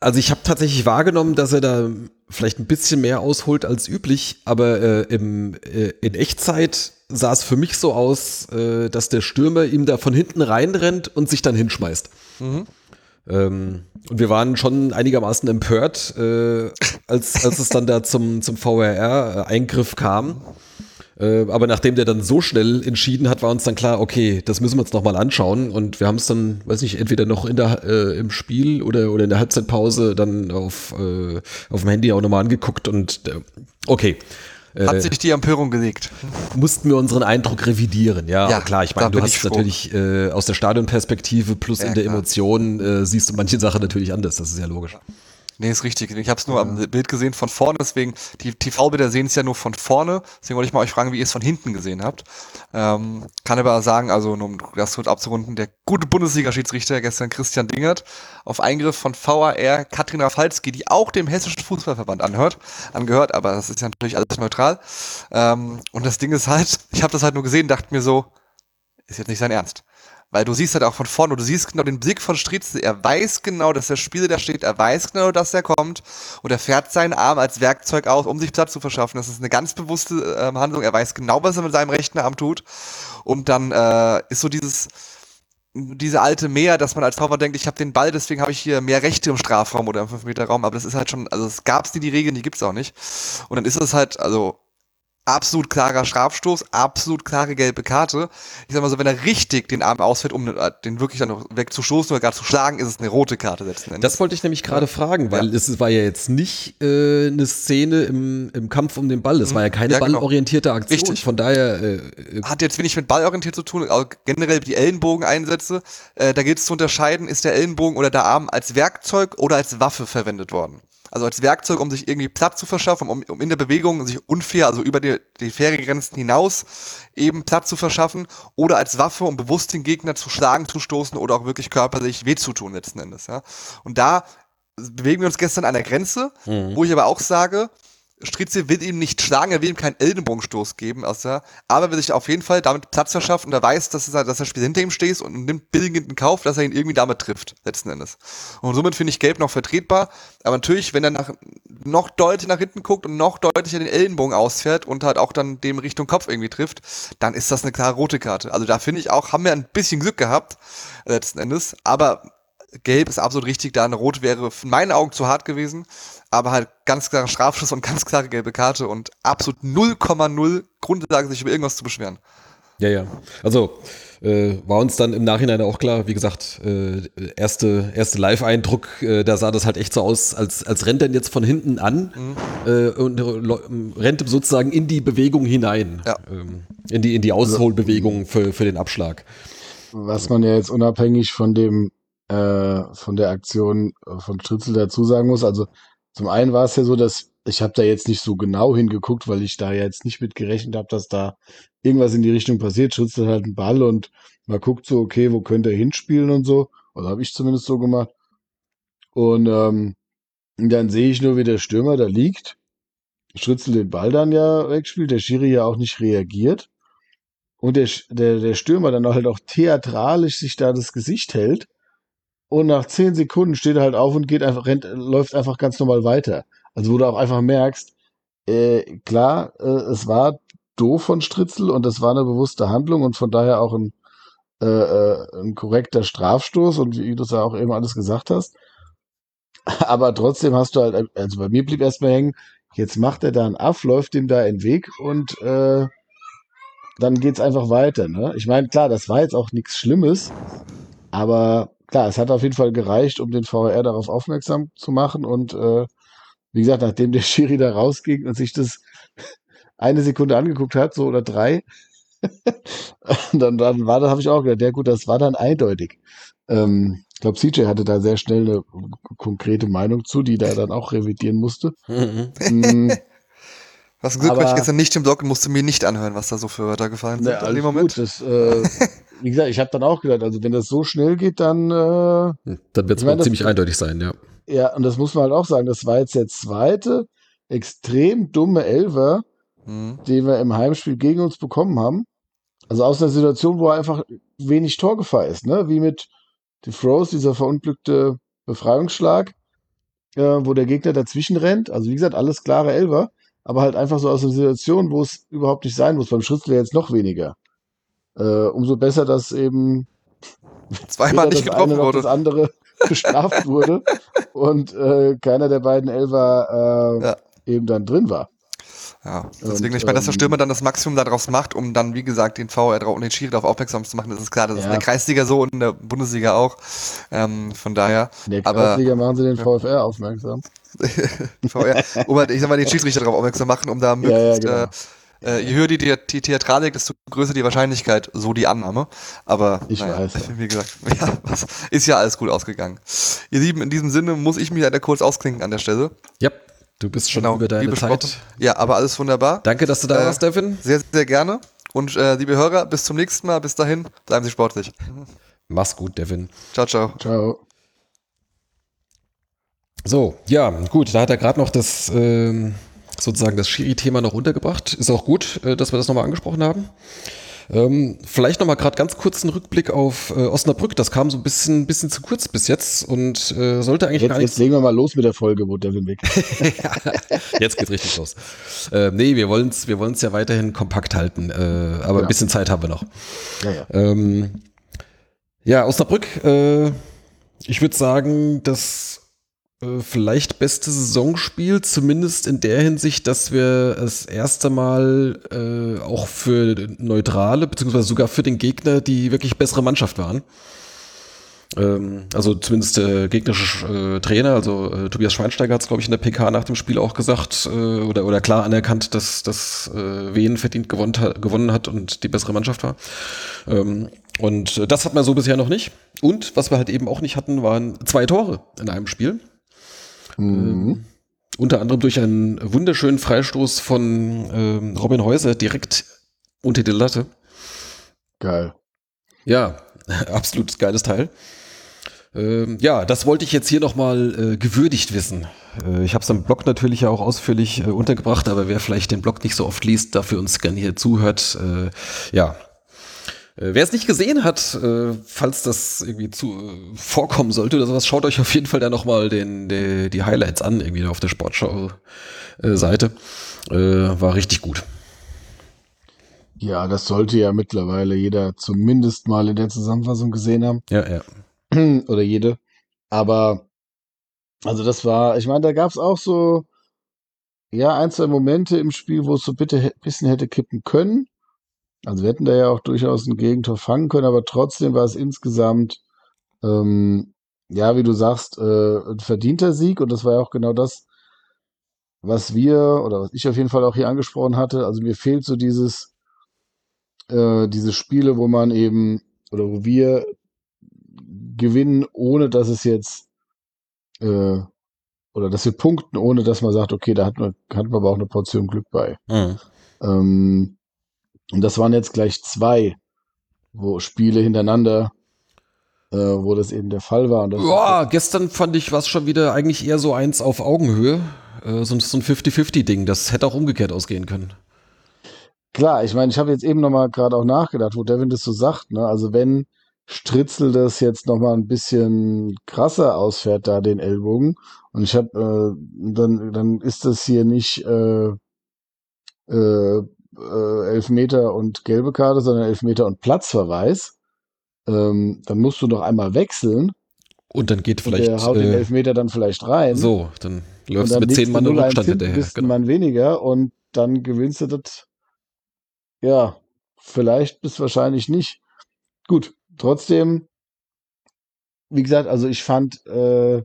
also ich habe tatsächlich wahrgenommen, dass er da vielleicht ein bisschen mehr ausholt als üblich, aber äh, im, äh, in Echtzeit sah es für mich so aus, äh, dass der Stürmer ihm da von hinten reinrennt und sich dann hinschmeißt. Mhm. Ähm, und wir waren schon einigermaßen empört, äh, als, als es dann da zum, zum VRR-Eingriff kam. Äh, aber nachdem der dann so schnell entschieden hat, war uns dann klar, okay, das müssen wir uns nochmal anschauen. Und wir haben es dann, weiß nicht, entweder noch in der, äh, im Spiel oder, oder in der Halbzeitpause dann auf, äh, auf dem Handy auch nochmal angeguckt und äh, okay. Hat sich die Empörung gelegt. Mussten wir unseren Eindruck revidieren, ja. ja klar, ich meine, du hast natürlich äh, aus der Stadionperspektive plus ja, in der klar. Emotion äh, siehst du manche Sachen natürlich anders, das ist ja logisch. Nee, ist richtig. Ich habe es nur am Bild gesehen von vorne, deswegen, die TV-Bilder sehen es ja nur von vorne. Deswegen wollte ich mal euch fragen, wie ihr es von hinten gesehen habt. Ähm, kann aber sagen, also um das abzurunden, der gute Bundesliga-Schiedsrichter gestern Christian Dingert auf Eingriff von VAR Katrin Rafalski, die auch dem Hessischen Fußballverband anhört, angehört, aber das ist ja natürlich alles neutral. Ähm, und das Ding ist halt, (laughs) ich habe das halt nur gesehen, dachte mir so, ist jetzt nicht sein Ernst. Weil du siehst halt auch von vorne, du siehst genau den Blick von Stritze. Er weiß genau, dass der Spieler da steht, er weiß genau, dass er kommt und er fährt seinen Arm als Werkzeug aus, um sich Platz zu verschaffen. Das ist eine ganz bewusste äh, Handlung. Er weiß genau, was er mit seinem rechten Arm tut. Und dann äh, ist so dieses, diese alte Mehr, dass man als Torwart denkt, ich habe den Ball, deswegen habe ich hier mehr Rechte im Strafraum oder im 5-Meter-Raum, aber das ist halt schon, also es gab es nie die Regeln, die gibt es auch nicht. Und dann ist es halt, also absolut klarer Strafstoß, absolut klare gelbe Karte. Ich sag mal so, wenn er richtig den Arm ausfällt, um den wirklich dann noch wegzustoßen oder gar zu schlagen, ist es eine rote Karte letzten Endes. Das wollte ich nämlich gerade fragen, weil ja. es war ja jetzt nicht äh, eine Szene im, im Kampf um den Ball. Es war ja keine ja, genau. ballorientierte Aktion. Richtig. Von daher äh, äh, hat jetzt wenig mit ballorientiert zu tun, auch generell die Ellenbogeneinsätze. Äh, da gilt es zu unterscheiden, ist der Ellenbogen oder der Arm als Werkzeug oder als Waffe verwendet worden also als Werkzeug, um sich irgendwie Platz zu verschaffen, um, um in der Bewegung sich unfair, also über die, die faire Grenzen hinaus eben Platz zu verschaffen oder als Waffe, um bewusst den Gegner zu schlagen, zu stoßen oder auch wirklich körperlich weh zu tun letzten Endes. Ja. Und da bewegen wir uns gestern an der Grenze, mhm. wo ich aber auch sage, Stritze will ihm nicht schlagen, er will ihm keinen Ellenbogenstoß geben, außer, aber will sich auf jeden Fall damit Platz verschaffen und er weiß, dass, er, dass er Spiel hinter ihm steht und nimmt billig in Kauf, dass er ihn irgendwie damit trifft, letzten Endes. Und somit finde ich Gelb noch vertretbar, aber natürlich, wenn er nach, noch deutlich nach hinten guckt und noch deutlicher den Ellenbogen ausfährt und halt auch dann dem Richtung Kopf irgendwie trifft, dann ist das eine klare rote Karte. Also da finde ich auch, haben wir ein bisschen Glück gehabt, letzten Endes, aber Gelb ist absolut richtig, da eine Rot wäre in meinen Augen zu hart gewesen aber halt ganz klarer Strafschuss und ganz klare gelbe Karte und absolut 0,0 Grundlage, sich über irgendwas zu beschweren. Ja, ja. Also äh, war uns dann im Nachhinein auch klar, wie gesagt, äh, erste, erste Live-Eindruck, äh, da sah das halt echt so aus, als, als rennt er jetzt von hinten an mhm. Äh, und äh, rennt sozusagen in die Bewegung hinein. Ja. Ähm, in die, in die Ausholbewegung für, für den Abschlag. Was man ja jetzt unabhängig von dem, äh, von der Aktion von Stritzel dazu sagen muss, also zum einen war es ja so, dass ich habe da jetzt nicht so genau hingeguckt, weil ich da jetzt nicht mit gerechnet habe, dass da irgendwas in die Richtung passiert. Schützt halt einen Ball und man guckt so, okay, wo könnte er hinspielen und so. Oder habe ich zumindest so gemacht. Und ähm, dann sehe ich nur, wie der Stürmer da liegt. Schritzel den Ball dann ja wegspielt, der Schiri ja auch nicht reagiert. Und der, der, der Stürmer dann halt auch theatralisch sich da das Gesicht hält. Und nach zehn Sekunden steht er halt auf und geht einfach, rennt, läuft einfach ganz normal weiter. Also wo du auch einfach merkst, äh, klar, äh, es war doof von Stritzel und es war eine bewusste Handlung und von daher auch ein, äh, äh, ein korrekter Strafstoß und wie du es ja auch eben alles gesagt hast. (laughs) Aber trotzdem hast du halt, also bei mir blieb erstmal hängen, jetzt macht er da einen Aff, läuft ihm da in den Weg und äh, dann geht's einfach weiter. Ne? Ich meine, klar, das war jetzt auch nichts Schlimmes, aber klar, es hat auf jeden Fall gereicht, um den VR darauf aufmerksam zu machen und äh, wie gesagt, nachdem der (laughs) Schiri da rausging und sich das (laughs) eine Sekunde angeguckt hat, so oder drei, (laughs) dann, dann war da, habe ich auch gedacht, ja gut, das war dann eindeutig. Ähm, ich glaube, CJ hatte da sehr schnell eine konkrete Meinung zu, die da dann auch revidieren musste. Mhm. Was Glück, weil ich gestern nicht im Blog musste mir nicht anhören, was da so für Wörter gefallen sind in dem Moment. Gut, das, äh, wie gesagt, ich habe dann auch gedacht, also wenn das so schnell geht, dann äh, dann wird es ziemlich eindeutig sein, ja. Ja, und das muss man halt auch sagen, das war jetzt der zweite extrem dumme Elver, mhm. den wir im Heimspiel gegen uns bekommen haben. Also aus einer Situation, wo einfach wenig Torgefahr ist, ne? Wie mit die Froze, dieser verunglückte Befreiungsschlag, äh, wo der Gegner dazwischen rennt. Also wie gesagt, alles klare Elver, aber halt einfach so aus einer Situation, wo es überhaupt nicht sein muss. Beim Schützler jetzt noch weniger. Äh, umso besser, dass eben zweimal nicht getroffen wurde. Das andere (laughs) bestraft wurde und äh, keiner der beiden Elfer äh, ja. eben dann drin war. Ja, deswegen, und, ich meine, dass der ähm, Stürmer dann das Maximum daraus macht, um dann, wie gesagt, den VR drauf und den Schiri darauf aufmerksam zu machen, das ist klar, das ja. ist in der Kreisliga so und in der Bundesliga auch. Ähm, von daher. In der Kreisliga aber, machen sie den VfR aufmerksam. VR, um halt, ich sag mal, den Schiedsrichter darauf aufmerksam machen, um da möglichst ja, genau. äh, äh, je höher die, die Theatralik, desto größer die Wahrscheinlichkeit, so die Annahme. Aber ich naja, weiß. Wie gesagt, (laughs) ja, was, ist ja alles gut ausgegangen. Ihr Lieben, in diesem Sinne muss ich mich leider kurz ausklinken an der Stelle. Ja, du bist schon genau, über deine Zeit. Ja, aber alles wunderbar. Danke, dass du da äh, warst, Devin. Sehr, sehr gerne. Und äh, liebe Hörer, bis zum nächsten Mal. Bis dahin, bleiben Sie sportlich. Mach's gut, Devin. Ciao, ciao. Ciao. So, ja, gut, da hat er gerade noch das ähm, sozusagen das Schiri-Thema noch untergebracht. Ist auch gut, äh, dass wir das nochmal angesprochen haben. Ähm, vielleicht nochmal gerade ganz kurz einen Rückblick auf äh, Osnabrück. Das kam so ein bisschen, bisschen zu kurz bis jetzt und äh, sollte eigentlich jetzt, gar nicht. Jetzt legen wir mal los mit der Folge, wo Devin weg (laughs) Jetzt geht's richtig los. Äh, nee, wir wollen es wir wollen's ja weiterhin kompakt halten, äh, aber ja. ein bisschen Zeit haben wir noch. Ja, ja. Ähm, ja Osnabrück, äh, ich würde sagen, dass vielleicht beste Saisonspiel, zumindest in der Hinsicht, dass wir das erste Mal äh, auch für Neutrale, beziehungsweise sogar für den Gegner, die wirklich bessere Mannschaft waren. Ähm, also zumindest der gegnerische äh, Trainer, also äh, Tobias Schweinsteiger hat es, glaube ich, in der PK nach dem Spiel auch gesagt äh, oder, oder klar anerkannt, dass, dass äh, Wien verdient gewonnen hat, gewonnen hat und die bessere Mannschaft war. Ähm, und das hat man so bisher noch nicht. Und was wir halt eben auch nicht hatten, waren zwei Tore in einem Spiel. Mhm. Ähm, unter anderem durch einen wunderschönen Freistoß von ähm, Robin Häuser direkt unter die Latte. Geil. Ja, (laughs) absolut geiles Teil. Ähm, ja, das wollte ich jetzt hier nochmal äh, gewürdigt wissen. Äh, ich habe es im Blog natürlich ja auch ausführlich äh, untergebracht, aber wer vielleicht den Blog nicht so oft liest, dafür uns gerne hier zuhört, äh, ja, wer es nicht gesehen hat, äh, falls das irgendwie zu äh, vorkommen sollte oder sowas, schaut euch auf jeden Fall da nochmal den, die, die Highlights an, irgendwie auf der Sportschau-Seite. war richtig gut. Ja, das sollte ja mittlerweile jeder zumindest mal in der Zusammenfassung gesehen haben. Ja, ja. (clears throat) Oder jede. Aber, also das war, ich meine, da gab es auch so, ja, ein, zwei Momente im Spiel, wo es so bitte ein bisschen hätte kippen können. Also wir hätten da ja auch durchaus ein Gegentor fangen können, aber trotzdem war es insgesamt, ähm, ja, wie du sagst, äh, ein verdienter Sieg und das war ja auch genau das, was wir oder was ich auf jeden Fall auch hier angesprochen hatte. Also mir fehlt so dieses, äh, diese Spiele, wo man eben oder wo wir gewinnen, ohne dass es jetzt äh, oder dass wir punkten, ohne dass man sagt, okay, da hat man, hat man aber auch eine Portion Glück bei. Mhm. Ähm, und das waren jetzt gleich zwei wo Spiele hintereinander, äh, wo das eben der Fall war. ja, gestern fand ich was schon wieder eigentlich eher so eins auf Augenhöhe. Äh, so, so ein 50-50-Ding. Das hätte auch umgekehrt ausgehen können. Klar, ich meine, ich habe jetzt eben noch mal gerade auch nachgedacht, wo Devin das so sagt. Ne? Also wenn Stritzel das jetzt noch mal ein bisschen krasser ausfährt, da den Ellbogen, und ich habe, äh, dann, dann ist das hier nicht äh, äh, äh, Elfmeter und gelbe Karte, sondern Elfmeter und Platzverweis. Ähm, dann musst du noch einmal wechseln. Und dann geht vielleicht. Und der haut äh, den Elfmeter dann vielleicht rein. So, dann läufst du mit zehn Mann im Rückstand hinterher. Bist genau. Mann weniger und dann gewinnst du das. Ja, vielleicht bis wahrscheinlich nicht. Gut, trotzdem, wie gesagt, also ich fand, äh,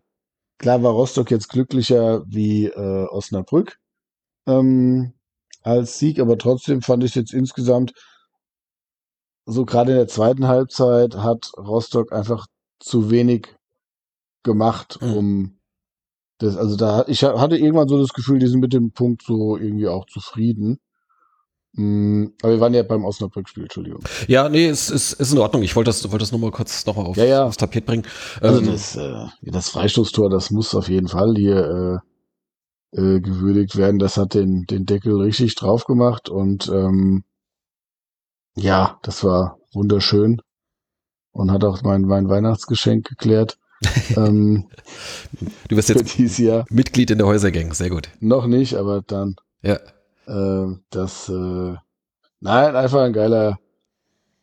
klar war Rostock jetzt glücklicher wie äh, Osnabrück ähm, als Sieg, aber trotzdem fand ich es jetzt insgesamt, so gerade in der zweiten Halbzeit hat Rostock einfach zu wenig gemacht, mhm. um das, also da, ich hatte irgendwann so das Gefühl, die sind mit dem Punkt so irgendwie auch zufrieden. Mm, aber wir waren ja beim Osnabrück-Spiel, Entschuldigung. Ja, nee, es ist, ist in Ordnung. Ich wollte das, wollte das nochmal kurz noch mal auf, ja, ja. aufs Tapet bringen. Also ähm, das, äh, das Freistoßtor, das muss auf jeden Fall hier äh, gewürdigt werden. Das hat den, den Deckel richtig drauf gemacht und ähm, ja, das war wunderschön und hat auch mein, mein Weihnachtsgeschenk geklärt. (laughs) ähm, du bist jetzt Mitglied in der Häusergang, sehr gut. Noch nicht, aber dann. Ja. Äh, das, äh, nein, einfach ein geiler,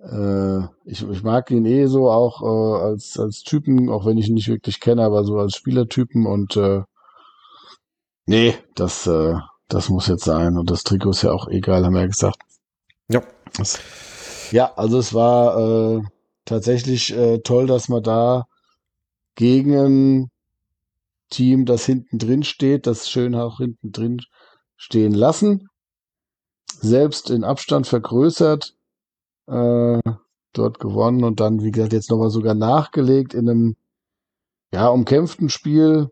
äh, ich, ich mag ihn eh so auch äh, als, als Typen, auch wenn ich ihn nicht wirklich kenne, aber so als Spielertypen und äh, nee, das, äh, das muss jetzt sein. Und das Trikot ist ja auch egal, haben wir ja gesagt. Ja. Das, ja, also es war äh, tatsächlich äh, toll, dass man da gegen ein Team, das hinten drin steht, das schön auch hinten drin stehen lassen, selbst in Abstand vergrößert, äh, dort gewonnen und dann, wie gesagt, jetzt nochmal sogar nachgelegt in einem ja, umkämpften Spiel.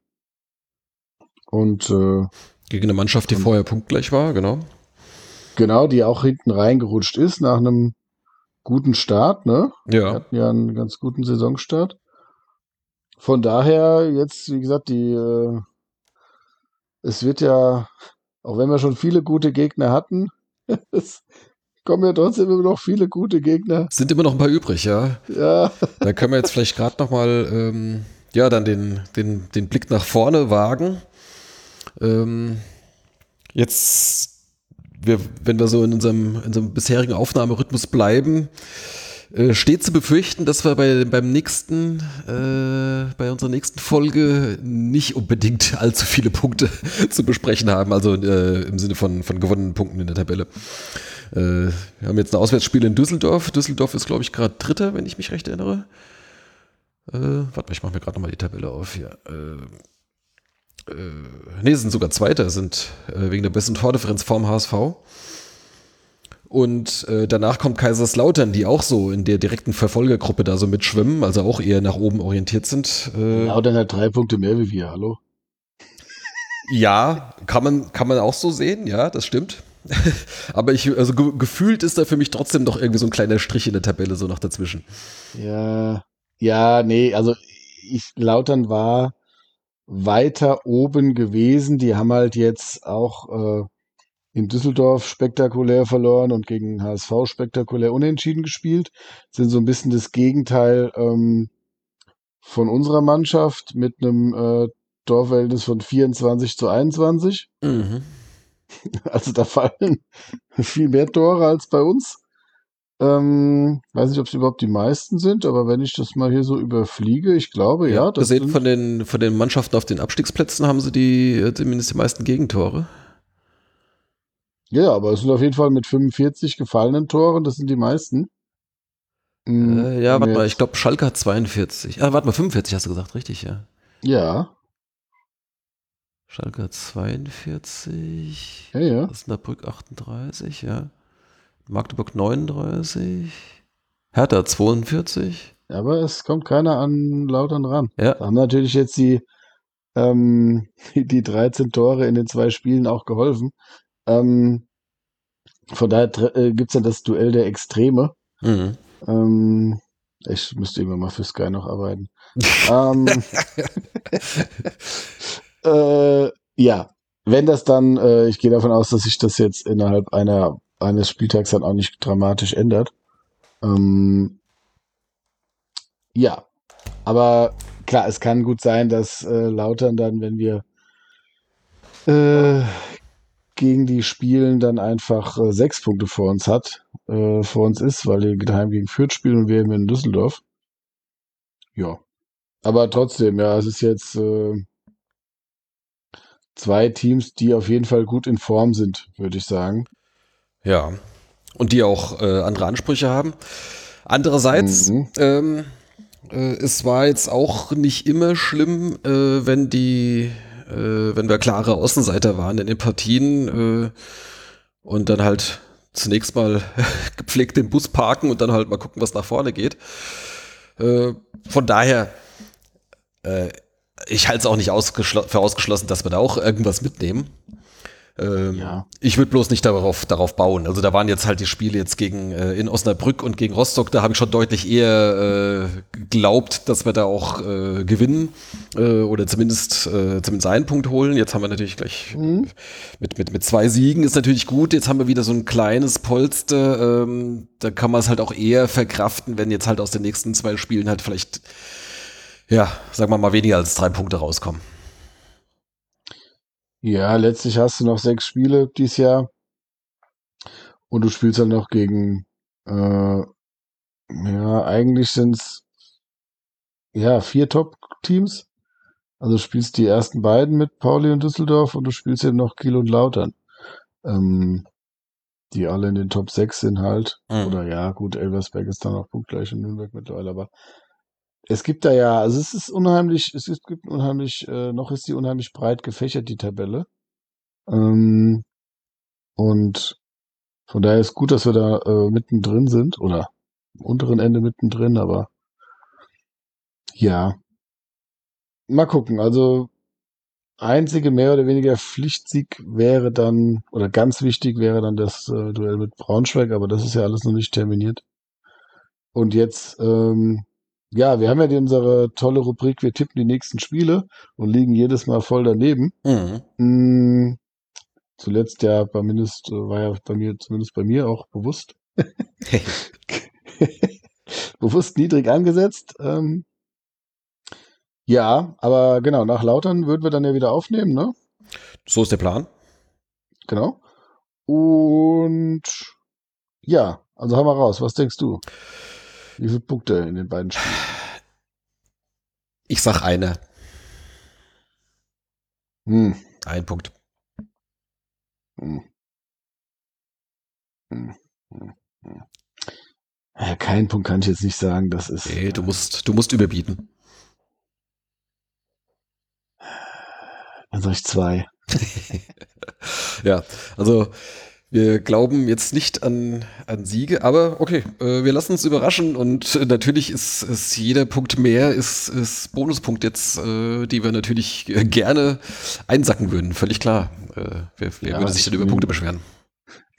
Und äh, gegen eine Mannschaft, die vorher punktgleich war, genau. Genau, die auch hinten reingerutscht ist nach einem guten Start, ne? Ja. Wir hatten ja einen ganz guten Saisonstart. Von daher, jetzt, wie gesagt, die äh, es wird ja auch wenn wir schon viele gute Gegner hatten, (laughs) es kommen ja trotzdem immer noch viele gute Gegner. Sind immer noch ein paar übrig, ja. Ja. Da können wir jetzt vielleicht gerade noch mal, ähm, ja, dann den, den, den Blick nach vorne wagen. Ähm, jetzt, wir, wenn wir so in unserem, in unserem bisherigen Aufnahmerhythmus bleiben, äh, steht zu befürchten, dass wir bei, beim nächsten, äh, bei unserer nächsten Folge nicht unbedingt (laughs) allzu viele Punkte (laughs) zu besprechen haben, also äh, im Sinne von, von gewonnenen Punkten in der Tabelle. Äh, wir haben jetzt ein Auswärtsspiel in Düsseldorf. Düsseldorf ist, glaube ich, gerade Dritter, wenn ich mich recht erinnere. Äh, warte mal, ich mache mir gerade nochmal die Tabelle auf hier. Äh, nee, sind sogar Zweiter, sind äh, wegen der besten Tordifferenz vorm HSV. Und äh, danach kommt Kaiserslautern, die auch so in der direkten Verfolgergruppe da so mitschwimmen, also auch eher nach oben orientiert sind. Äh, Lautern hat drei Punkte mehr wie wir, hallo? Ja, kann man, kann man auch so sehen, ja, das stimmt. (laughs) Aber ich, also ge gefühlt ist da für mich trotzdem noch irgendwie so ein kleiner Strich in der Tabelle so noch dazwischen. Ja, ja, nee, also ich, Lautern war weiter oben gewesen. Die haben halt jetzt auch äh, in Düsseldorf spektakulär verloren und gegen HSV spektakulär unentschieden gespielt. Sind so ein bisschen das Gegenteil ähm, von unserer Mannschaft mit einem äh, Torverhältnis von 24 zu 21. Mhm. (laughs) Also da fallen (laughs) viel mehr Tore als bei uns. Ähm, weiß nicht, ob es überhaupt die meisten sind, aber wenn ich das mal hier so überfliege, ich glaube, ja. ja das sind von den, von den Mannschaften auf den Abstiegsplätzen haben sie die, äh, zumindest die meisten Gegentore. Ja, aber es sind auf jeden Fall mit 45 gefallenen Toren, das sind die meisten. Mhm, äh, ja, warte mal, ich glaube, Schalke hat 42. Ah, warte mal, 45 hast du gesagt, richtig, ja. Ja. Schalke hat 42. Ja, ja. Osnabrück 38, ja. Magdeburg 39. Hertha 42. Aber es kommt keiner an Lautern ran. Ja. Da haben natürlich jetzt die, ähm, (laughs) die 13 Tore in den zwei Spielen auch geholfen. Ähm, von daher äh, gibt es ja das Duell der Extreme. Mhm. Ähm, ich müsste immer mal für Sky noch arbeiten. ähm, (laughs) äh, ja, wenn das dann, äh, ich gehe davon aus, dass sich das jetzt innerhalb einer eines Spieltags dann auch nicht dramatisch ändert. Ähm, ja, aber klar, es kann gut sein, dass äh, Lautern dann, wenn wir äh, gegen die spielen, dann einfach äh, sechs Punkte vor uns hat, äh, vor uns ist, weil die daheim gegen Fürth spielen und wir eben in Düsseldorf. Ja. Aber trotzdem, ja, es ist jetzt äh, zwei Teams, die auf jeden Fall gut in Form sind, würde ich sagen. Ja. Und die auch äh, andere Ansprüche haben. Andererseits, mhm. ähm, äh, es war jetzt auch nicht immer schlimm, äh, wenn die äh, wenn wir klare Außenseiter waren in den Partien äh, und dann halt zunächst mal (laughs) gepflegt den Bus parken und dann halt mal gucken, was nach vorne geht. Äh, von daher, äh, ich halte es auch nicht ausgeschl für ausgeschlossen, dass wir da auch irgendwas mitnehmen. Ähm, ja. Ich würde bloß nicht darauf, darauf bauen. Also da waren jetzt halt die Spiele jetzt gegen äh, in Osnabrück und gegen Rostock, da habe ich schon deutlich eher äh, geglaubt, dass wir da auch äh, gewinnen äh, oder zumindest, äh, zumindest einen Punkt holen. Jetzt haben wir natürlich gleich mhm. mit, mit, mit zwei Siegen ist natürlich gut. Jetzt haben wir wieder so ein kleines Polster. Ähm, da kann man es halt auch eher verkraften, wenn jetzt halt aus den nächsten zwei Spielen halt vielleicht, ja, sagen wir mal, weniger als drei Punkte rauskommen. Ja, letztlich hast du noch sechs Spiele dieses Jahr. Und du spielst dann noch gegen, äh, ja, eigentlich sind es ja vier Top-Teams. Also du spielst die ersten beiden mit Pauli und Düsseldorf und du spielst eben noch Kiel und Lautern. Ähm, die alle in den Top 6 sind halt. Mhm. Oder ja, gut, Elversberg ist dann auch punktgleich in Nürnberg mittlerweile, aber es gibt da ja, also es ist unheimlich, es gibt unheimlich, äh, noch ist die unheimlich breit gefächert, die Tabelle. Ähm, und von daher ist gut, dass wir da äh, mittendrin sind oder am unteren Ende mittendrin, aber ja. Mal gucken. Also einzige mehr oder weniger Pflichtsieg wäre dann, oder ganz wichtig wäre dann das äh, Duell mit Braunschweig, aber das ist ja alles noch nicht terminiert. Und jetzt ähm, ja, wir haben ja unsere tolle Rubrik, wir tippen die nächsten Spiele und liegen jedes Mal voll daneben. Mhm. Mm, zuletzt ja bei mindest, war ja bei mir, zumindest bei mir auch bewusst. (laughs) (laughs) bewusst niedrig angesetzt. Ähm, ja, aber genau, nach Lautern würden wir dann ja wieder aufnehmen, ne? So ist der Plan. Genau. Und ja, also haben wir raus. Was denkst du? Wie viele Punkte in den beiden Spielen? Ich sag eine. Hm. Ein Punkt. Hm. Hm. Hm. hm. Ja, keinen Punkt kann ich jetzt nicht sagen. Das ist. Nee, du musst, du musst überbieten. Dann sag ich zwei. (laughs) ja, also wir glauben jetzt nicht an, an Siege, aber okay, äh, wir lassen uns überraschen und äh, natürlich ist, ist jeder Punkt mehr, ist, ist Bonuspunkt jetzt, äh, die wir natürlich gerne einsacken würden, völlig klar. Äh, wer wer ja, würde sich denn über Punkte beschweren?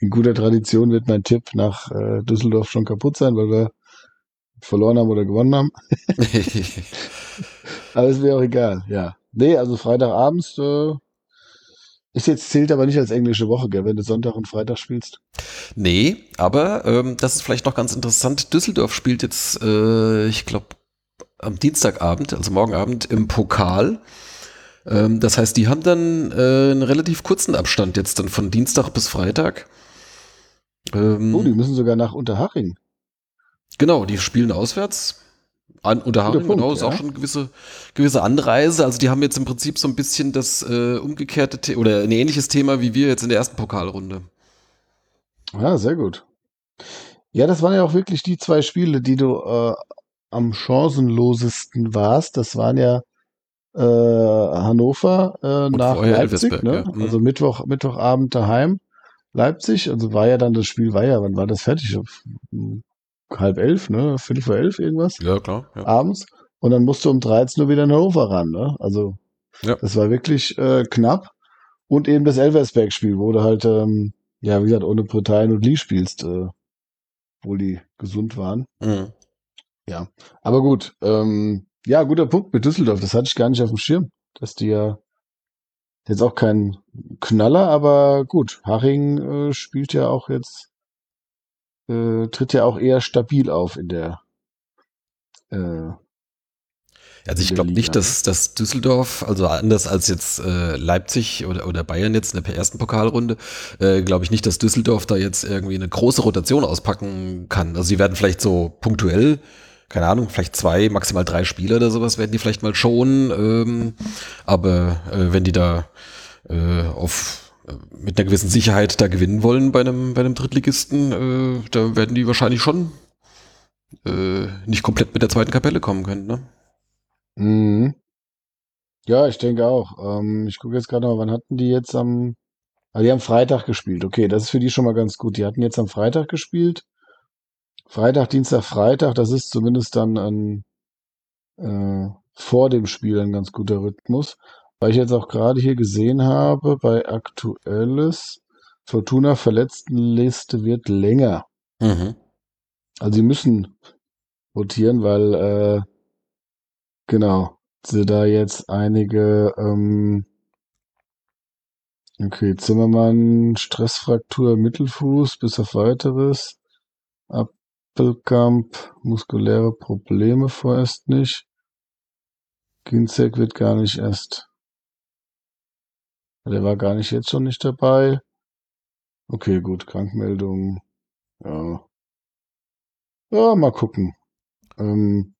In guter Tradition wird mein Tipp nach äh, Düsseldorf schon kaputt sein, weil wir verloren haben oder gewonnen haben. (laughs) aber ist mir auch egal, ja. Nee, also Freitagabends äh, ist jetzt zählt aber nicht als englische Woche, gell, wenn du Sonntag und Freitag spielst. Nee, aber ähm, das ist vielleicht noch ganz interessant. Düsseldorf spielt jetzt, äh, ich glaube, am Dienstagabend, also morgen Abend im Pokal. Ähm, das heißt, die haben dann äh, einen relativ kurzen Abstand jetzt dann von Dienstag bis Freitag. Ähm, oh, die müssen sogar nach Unterhaching. Genau, die spielen auswärts. An Unterhaching, genau, ist ja. auch schon eine gewisse, gewisse Anreise. Also die haben jetzt im Prinzip so ein bisschen das äh, umgekehrte The oder ein ähnliches Thema wie wir jetzt in der ersten Pokalrunde. Ja, sehr gut. Ja, das waren ja auch wirklich die zwei Spiele, die du äh, am chancenlosesten warst. Das waren ja äh, Hannover äh, nach Leipzig, ne? ja. also Mittwoch, Mittwochabend daheim. Leipzig, also war ja dann das Spiel, war ja, wann war das fertig? Halb elf, ne? Viertel vor elf irgendwas? Ja, klar. Ja. Abends. Und dann musst du um 13 Uhr wieder in Hannover ran, ne? Also, ja. das war wirklich äh, knapp. Und eben das Elversberg-Spiel, wo du halt, ähm, ja, wie gesagt, ohne Britannien und Lee spielst, äh, obwohl die gesund waren. Mhm. Ja, aber gut. Ähm, ja, guter Punkt mit Düsseldorf. Das hatte ich gar nicht auf dem Schirm, dass die ja jetzt auch kein Knaller, aber gut. Haching äh, spielt ja auch jetzt, äh, tritt ja auch eher stabil auf in der äh, also ich glaube nicht, dass, dass Düsseldorf, also anders als jetzt äh, Leipzig oder, oder Bayern jetzt in der ersten Pokalrunde, äh, glaube ich nicht, dass Düsseldorf da jetzt irgendwie eine große Rotation auspacken kann. Also sie werden vielleicht so punktuell, keine Ahnung, vielleicht zwei, maximal drei Spieler oder sowas werden die vielleicht mal schonen. Ähm, aber äh, wenn die da äh, auf mit einer gewissen Sicherheit da gewinnen wollen bei einem, bei einem Drittligisten, äh, da werden die wahrscheinlich schon äh, nicht komplett mit der zweiten Kapelle kommen können, ne? Mhm. Ja, ich denke auch. Ähm, ich gucke jetzt gerade mal, wann hatten die jetzt am. Ah, die haben Freitag gespielt. Okay, das ist für die schon mal ganz gut. Die hatten jetzt am Freitag gespielt. Freitag, Dienstag, Freitag, das ist zumindest dann ein, äh, vor dem Spiel ein ganz guter Rhythmus. Weil ich jetzt auch gerade hier gesehen habe, bei Aktuelles, Fortuna Verletztenliste wird länger. Mhm. Also sie müssen rotieren, weil äh, Genau. Sie da jetzt einige, ähm, okay, Zimmermann, Stressfraktur, Mittelfuß, bis auf weiteres. Appelkamp, muskuläre Probleme vorerst nicht. Ginzek wird gar nicht erst. Der war gar nicht jetzt schon nicht dabei. Okay, gut, Krankmeldung. Ja. Ja, mal gucken. Ähm,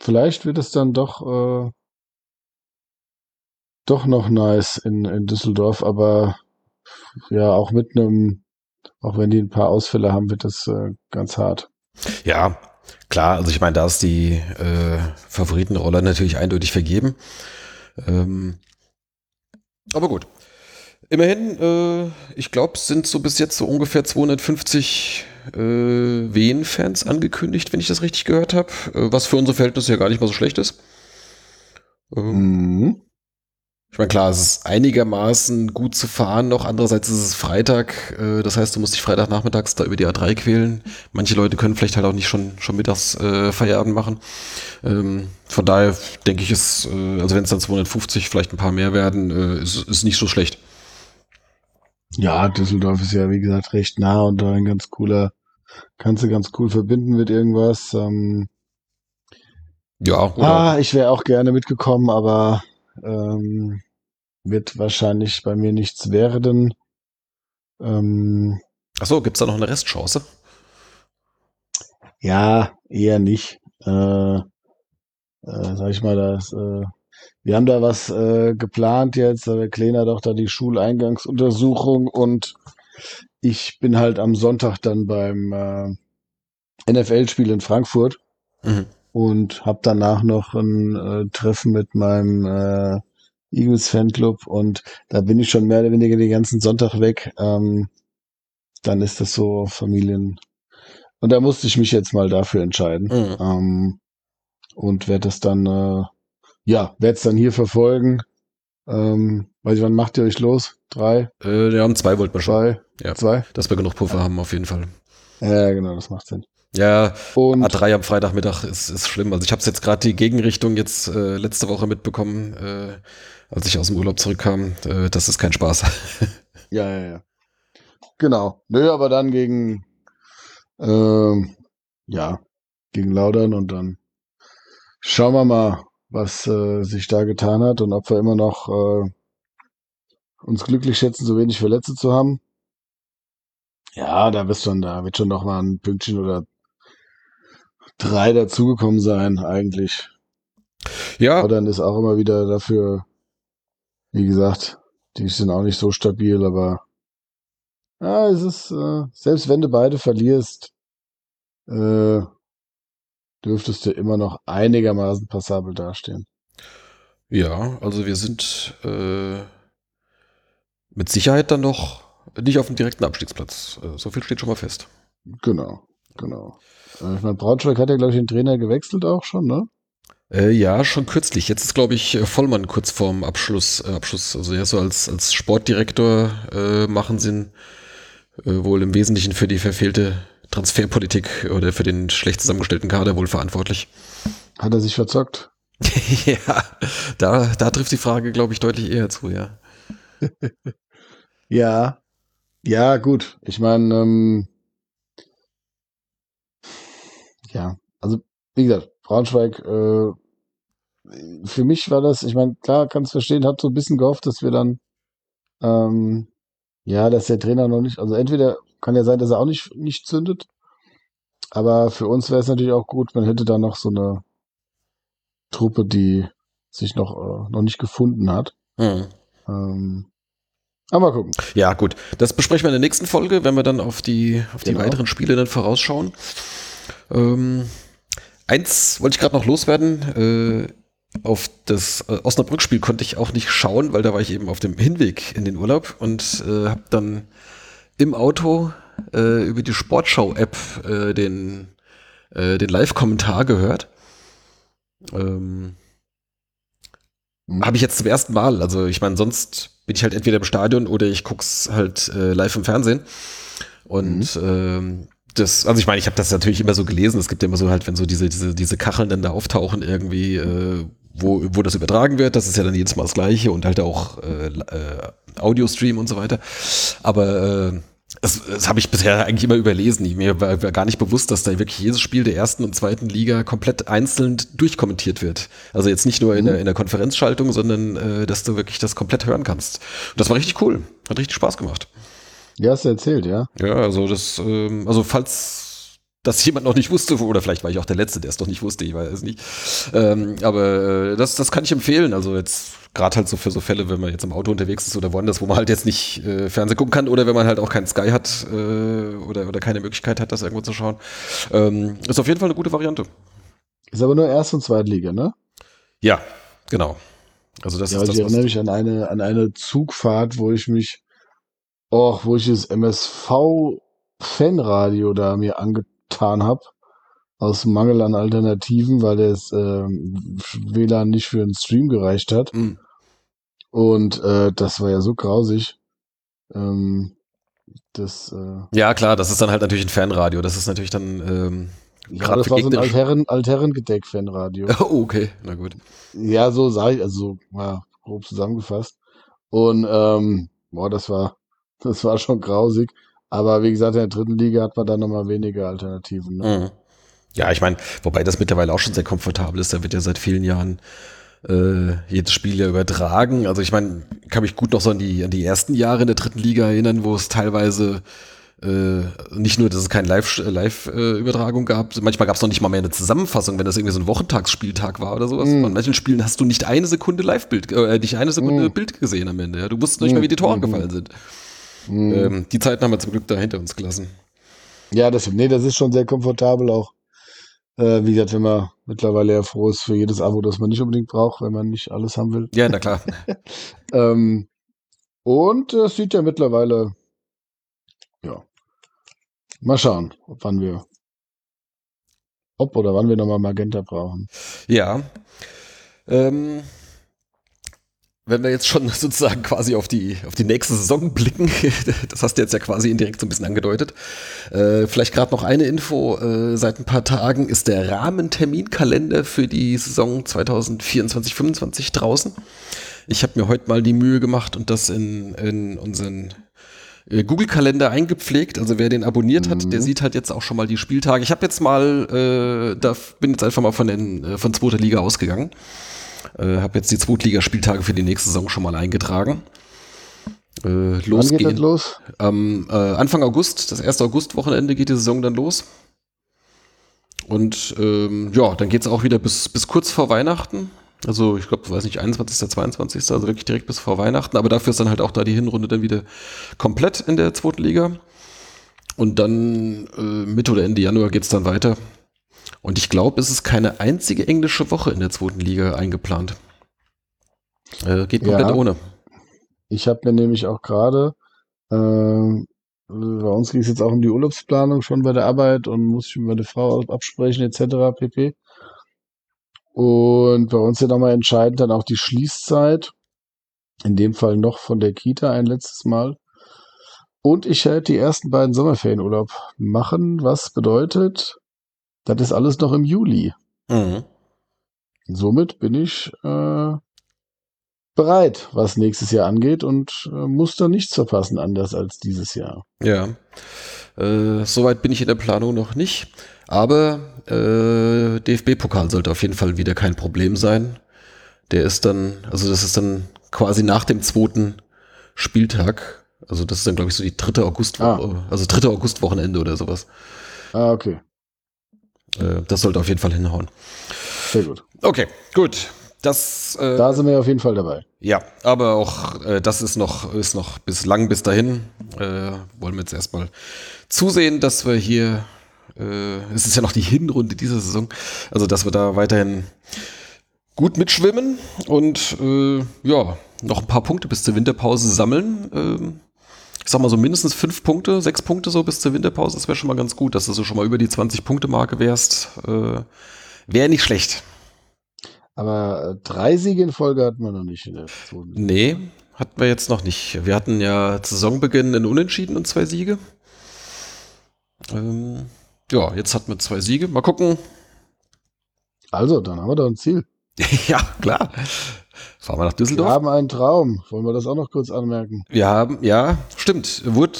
Vielleicht wird es dann doch, äh, doch noch nice in, in Düsseldorf, aber ja, auch mit einem, auch wenn die ein paar Ausfälle haben, wird das äh, ganz hart. Ja, klar, also ich meine, da ist die äh, Favoritenrolle natürlich eindeutig vergeben. Ähm, aber gut. Immerhin, äh, ich glaube, es sind so bis jetzt so ungefähr 250 äh, Wien-Fans angekündigt, wenn ich das richtig gehört habe, äh, was für unsere Verhältnisse ja gar nicht mal so schlecht ist. Ähm, mhm. Ich meine, klar, es ist einigermaßen gut zu fahren noch. Andererseits ist es Freitag. Äh, das heißt, du musst dich Freitagnachmittags da über die A3 quälen. Manche Leute können vielleicht halt auch nicht schon, schon mittags äh, Feierabend machen. Ähm, von daher denke ich, ist, äh, also wenn es dann 250, vielleicht ein paar mehr werden, äh, ist, ist nicht so schlecht. Ja, Düsseldorf ist ja, wie gesagt, recht nah und da ein ganz cooler, kannst du ganz cool verbinden mit irgendwas. Ähm, ja, oder? Ah, ich wäre auch gerne mitgekommen, aber ähm, wird wahrscheinlich bei mir nichts werden. Ähm, Achso, gibt es da noch eine Restchance? Ja, eher nicht. Äh, äh, sag ich mal, das äh, wir haben da was äh, geplant jetzt. Der Kleiner hat auch da die Schuleingangsuntersuchung und ich bin halt am Sonntag dann beim äh, NFL-Spiel in Frankfurt mhm. und habe danach noch ein äh, Treffen mit meinem äh, Eagles Fanclub und da bin ich schon mehr oder weniger den ganzen Sonntag weg. Ähm, dann ist das so Familien. Und da musste ich mich jetzt mal dafür entscheiden. Mhm. Ähm, und werde das dann äh, ja, werde es dann hier verfolgen. Ähm, weiß ich, wann macht ihr euch los? Drei? Äh, wir haben zwei wollten wir schon. Zwei? Ja, zwei? Dass wir genug Puffer ja. haben, auf jeden Fall. Ja, genau, das macht Sinn. Ja, und A3 am Freitagmittag ist, ist schlimm. Also ich habe jetzt gerade die Gegenrichtung jetzt äh, letzte Woche mitbekommen, äh, als ich aus dem Urlaub zurückkam. Äh, das ist kein Spaß. (laughs) ja, ja, ja. Genau. Nö, aber dann gegen, äh, ja, gegen Laudern und dann schauen wir mal, was äh, sich da getan hat und ob wir immer noch äh, uns glücklich schätzen, so wenig Verletzte zu haben. Ja, da bist schon, da wird schon noch mal ein Pünktchen oder drei dazugekommen sein, eigentlich. Ja. Aber dann ist auch immer wieder dafür, wie gesagt, die sind auch nicht so stabil, aber Ja, es ist, äh, selbst wenn du beide verlierst, äh, dürftest du immer noch einigermaßen passabel dastehen. Ja, also wir sind äh, mit Sicherheit dann noch nicht auf dem direkten Abstiegsplatz. Äh, so viel steht schon mal fest. Genau, genau. Äh, ich meine, Braunschweig hat ja, glaube ich, den Trainer gewechselt auch schon, ne? Äh, ja, schon kürzlich. Jetzt ist, glaube ich, Vollmann kurz vorm Abschluss. Äh, Abschluss. Also ja, so als, als Sportdirektor äh, machen äh, wohl im Wesentlichen für die verfehlte Transferpolitik oder für den schlecht zusammengestellten Kader wohl verantwortlich. Hat er sich verzockt? (laughs) ja, da, da trifft die Frage, glaube ich, deutlich eher zu, ja. (laughs) ja, ja, gut. Ich meine, ähm, ja, also wie gesagt, Braunschweig, äh, für mich war das, ich meine, klar, kann es verstehen, hat so ein bisschen gehofft, dass wir dann, ähm, ja, dass der Trainer noch nicht, also entweder kann ja sein, dass er auch nicht, nicht zündet, aber für uns wäre es natürlich auch gut, man hätte da noch so eine Truppe, die sich noch, äh, noch nicht gefunden hat. Mhm. Ähm, aber mal gucken. Ja, gut. Das besprechen wir in der nächsten Folge, wenn wir dann auf die, auf genau. die weiteren Spiele dann vorausschauen. Ähm, eins wollte ich gerade noch loswerden. Äh, auf das äh, Osnabrück-Spiel konnte ich auch nicht schauen, weil da war ich eben auf dem Hinweg in den Urlaub und äh, habe dann im Auto äh, über die Sportschau-App äh, den, äh, den Live-Kommentar gehört. Ähm, mhm. Habe ich jetzt zum ersten Mal. Also ich meine, sonst bin ich halt entweder im Stadion oder ich guck's halt äh, live im Fernsehen. Und mhm. ähm, das, also ich meine, ich habe das natürlich immer so gelesen. Es gibt ja immer so halt, wenn so diese, diese, diese Kacheln dann da auftauchen, irgendwie, äh, wo, wo das übertragen wird, das ist ja dann jedes Mal das Gleiche und halt auch äh, äh, Audio-Stream und so weiter. Aber äh, das, das habe ich bisher eigentlich immer überlesen. Mir war, war, gar nicht bewusst, dass da wirklich jedes Spiel der ersten und zweiten Liga komplett einzeln durchkommentiert wird. Also jetzt nicht nur in, mhm. der, in der Konferenzschaltung, sondern äh, dass du wirklich das komplett hören kannst. Und das war richtig cool. Hat richtig Spaß gemacht. Ja, hast du erzählt, ja. Ja, also das, ähm, also falls das jemand noch nicht wusste, oder vielleicht war ich auch der Letzte, der es noch nicht wusste, ich weiß es nicht. Ähm, aber äh, das, das kann ich empfehlen. Also jetzt gerade halt so für so Fälle, wenn man jetzt im Auto unterwegs ist oder woanders, wo man halt jetzt nicht äh, Fernsehen gucken kann oder wenn man halt auch keinen Sky hat äh, oder, oder keine Möglichkeit hat, das irgendwo zu schauen. Ähm, ist auf jeden Fall eine gute Variante. Ist aber nur Erst- und Zweitliga, ne? Ja, genau. Also das ja, ist das, ich erinnere mich an eine, an eine Zugfahrt, wo ich mich, oh, wo ich das MSV-Fanradio da mir angetan habe aus Mangel an Alternativen, weil das äh, WLAN nicht für einen Stream gereicht hat. Mhm. Und äh, das war ja so grausig. Ähm, das, äh, ja, klar, das ist dann halt natürlich ein Fernradio. Das ist natürlich dann. Ähm, ja, das war so ein Altherren, Altherrengedeck-Fanradio. (laughs) Oh, okay, na gut. Ja, so sage ich, also mal grob zusammengefasst. Und ähm, boah, das war, (laughs) das war schon grausig. Aber wie gesagt, in der dritten Liga hat man dann nochmal weniger Alternativen. Ne? Mhm. Ja, ich meine, wobei das mittlerweile auch schon sehr komfortabel ist. Da wird ja seit vielen Jahren äh, jedes Spiel ja übertragen. Also ich meine, kann mich gut noch so an die, an die ersten Jahre in der dritten Liga erinnern, wo es teilweise äh, nicht nur, dass es keine Live-Übertragung Live, äh, gab, manchmal gab es noch nicht mal mehr eine Zusammenfassung, wenn das irgendwie so ein Wochentagsspieltag war oder sowas. Mm. An manchen Spielen hast du nicht eine Sekunde Live-Bild, äh, nicht eine Sekunde mm. Bild gesehen am Ende. Ja? Du wusstest nicht mm. mehr, wie die Tore mm. gefallen sind. Mm. Ähm, die Zeiten haben wir zum Glück da hinter uns gelassen. Ja, das, nee, das ist schon sehr komfortabel auch. Äh, wie gesagt, wenn man mittlerweile ja froh ist für jedes Abo, das man nicht unbedingt braucht, wenn man nicht alles haben will. Ja, na klar. (laughs) ähm, und es sieht ja mittlerweile, ja, mal schauen, ob wann wir, ob oder wann wir nochmal Magenta brauchen. Ja. Ähm, wenn wir jetzt schon (laughs) sozusagen quasi auf die, auf die nächste Saison blicken, (laughs) das hast du jetzt ja quasi indirekt so ein bisschen angedeutet. Äh, vielleicht gerade noch eine Info. Äh, seit ein paar Tagen ist der Rahmenterminkalender für die Saison 2024-25 draußen. Ich habe mir heute mal die Mühe gemacht und das in, in unseren äh, Google-Kalender eingepflegt. Also wer den abonniert hat, der mhm. sieht halt jetzt auch schon mal die Spieltage. Ich habe jetzt mal, äh, da bin jetzt einfach mal von, den, äh, von zweiter Liga ausgegangen. Äh, habe jetzt die Zweitligaspieltage für die nächste Saison schon mal eingetragen. Äh, los Wann geht das los? Am äh, Anfang August, das erste August-Wochenende geht die Saison dann los. Und ähm, ja, dann geht es auch wieder bis, bis kurz vor Weihnachten. Also ich glaube, weiß nicht, 21., 22., also wirklich direkt bis vor Weihnachten. Aber dafür ist dann halt auch da die Hinrunde dann wieder komplett in der zweiten Liga. Und dann äh, Mitte oder Ende Januar geht es dann weiter. Und ich glaube, es ist keine einzige englische Woche in der zweiten Liga eingeplant. Äh, geht komplett ja, ohne. Ich habe mir nämlich auch gerade, äh, bei uns ging es jetzt auch um die Urlaubsplanung schon bei der Arbeit und muss ich mit meiner Frau absprechen etc. pp. Und bei uns ja nochmal entscheidend dann auch die Schließzeit. In dem Fall noch von der Kita ein letztes Mal. Und ich werde die ersten beiden Sommerferienurlaub machen, was bedeutet, das ist alles noch im Juli. Mhm. Somit bin ich äh, bereit, was nächstes Jahr angeht und äh, muss da nichts verpassen, anders als dieses Jahr. Ja, äh, soweit bin ich in der Planung noch nicht. Aber äh, DFB-Pokal sollte auf jeden Fall wieder kein Problem sein. Der ist dann, also das ist dann quasi nach dem zweiten Spieltag. Also das ist dann, glaube ich, so die dritte Augustwoche, ah. also dritte Augustwochenende oder sowas. Ah, okay. Äh, das sollte auf jeden Fall hinhauen. Sehr gut. Okay, gut. Das, äh, da sind wir auf jeden Fall dabei. Ja, aber auch äh, das ist noch, ist noch bislang bis dahin. Äh, wollen wir jetzt erstmal zusehen, dass wir hier äh, es ist ja noch die Hinrunde dieser Saison. Also, dass wir da weiterhin gut mitschwimmen und äh, ja, noch ein paar Punkte bis zur Winterpause sammeln. Ich sag mal so mindestens fünf Punkte, sechs Punkte so bis zur Winterpause. Das wäre schon mal ganz gut, dass du so schon mal über die 20-Punkte-Marke wärst. Äh, wäre nicht schlecht. Aber äh, drei Siege in Folge hatten wir noch nicht in der Zone. Nee, hatten wir jetzt noch nicht. Wir hatten ja zu Saisonbeginn einen Unentschieden und zwei Siege. Ähm, ja, jetzt hat man zwei Siege. Mal gucken. Also, dann haben wir da ein Ziel. (laughs) ja, klar. Fahren wir nach Düsseldorf. Wir haben einen Traum. Wollen wir das auch noch kurz anmerken? Wir haben, ja, stimmt. Wurde,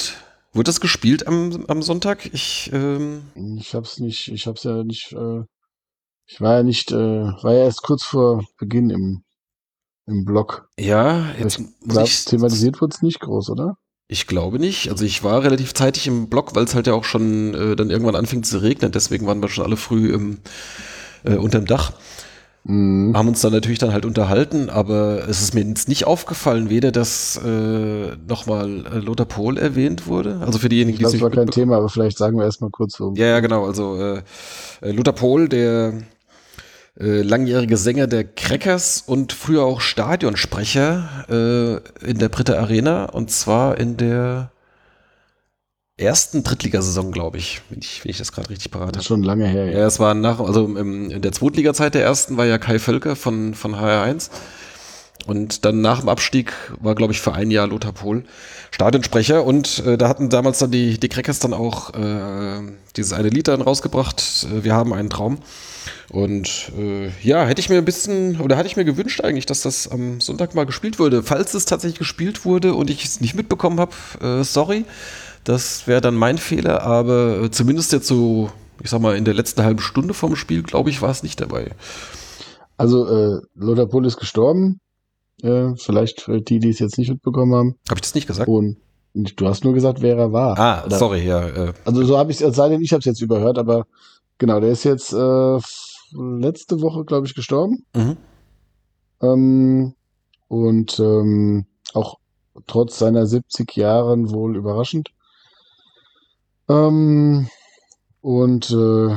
wurde das gespielt am, am Sonntag? Ich, ähm ich hab's nicht, ich hab's ja nicht, äh, ich war ja nicht, äh, war ja erst kurz vor Beginn im, im Blog. Ja, jetzt ich glaub, thematisiert wurde es nicht groß, oder? Ich glaube nicht. Also ich war relativ zeitig im Block, weil es halt ja auch schon äh, dann irgendwann anfing zu regnen. Deswegen waren wir schon alle früh im, äh, unterm Dach. Mhm. Haben uns dann natürlich dann halt unterhalten, aber es ist mir jetzt nicht aufgefallen, weder dass äh, nochmal äh, Lothar Pohl erwähnt wurde. Also für diejenigen, die es nicht. Das war kein Thema, aber vielleicht sagen wir erstmal kurz so. Ja, ja, genau. Also äh, äh Lothar Pohl, der äh, langjährige Sänger der Crackers und früher auch Stadionsprecher äh, in der Britta Arena und zwar in der ersten Drittligasaison, glaube ich, wenn ich, wenn ich das gerade richtig parat habe. Schon lange her. Ja, ja es war nach, also im, in der Zweitliga-Zeit der ersten war ja Kai Völker von, von HR1. Und dann nach dem Abstieg war, glaube ich, für ein Jahr Lothar Pohl Stadionsprecher. Und äh, da hatten damals dann die, die Crackers dann auch äh, dieses eine Lied dann rausgebracht. Äh, wir haben einen Traum. Und äh, ja, hätte ich mir ein bisschen, oder hatte ich mir gewünscht eigentlich, dass das am Sonntag mal gespielt wurde. Falls es tatsächlich gespielt wurde und ich es nicht mitbekommen habe, äh, sorry. Das wäre dann mein Fehler, aber äh, zumindest jetzt so, ich sag mal, in der letzten halben Stunde vom Spiel, glaube ich, war es nicht dabei. Also, äh, Lothar Pohl ist gestorben. Äh, vielleicht für die, die es jetzt nicht mitbekommen haben. Habe ich das nicht gesagt? Und du hast nur gesagt, wer er war. Ah, Oder, sorry, ja. Äh. Also so habe ich es, sei denn, ich habe es jetzt überhört, aber genau, der ist jetzt äh, letzte Woche, glaube ich, gestorben. Mhm. Ähm, und ähm, auch trotz seiner 70 Jahren wohl überraschend. Ähm, und äh,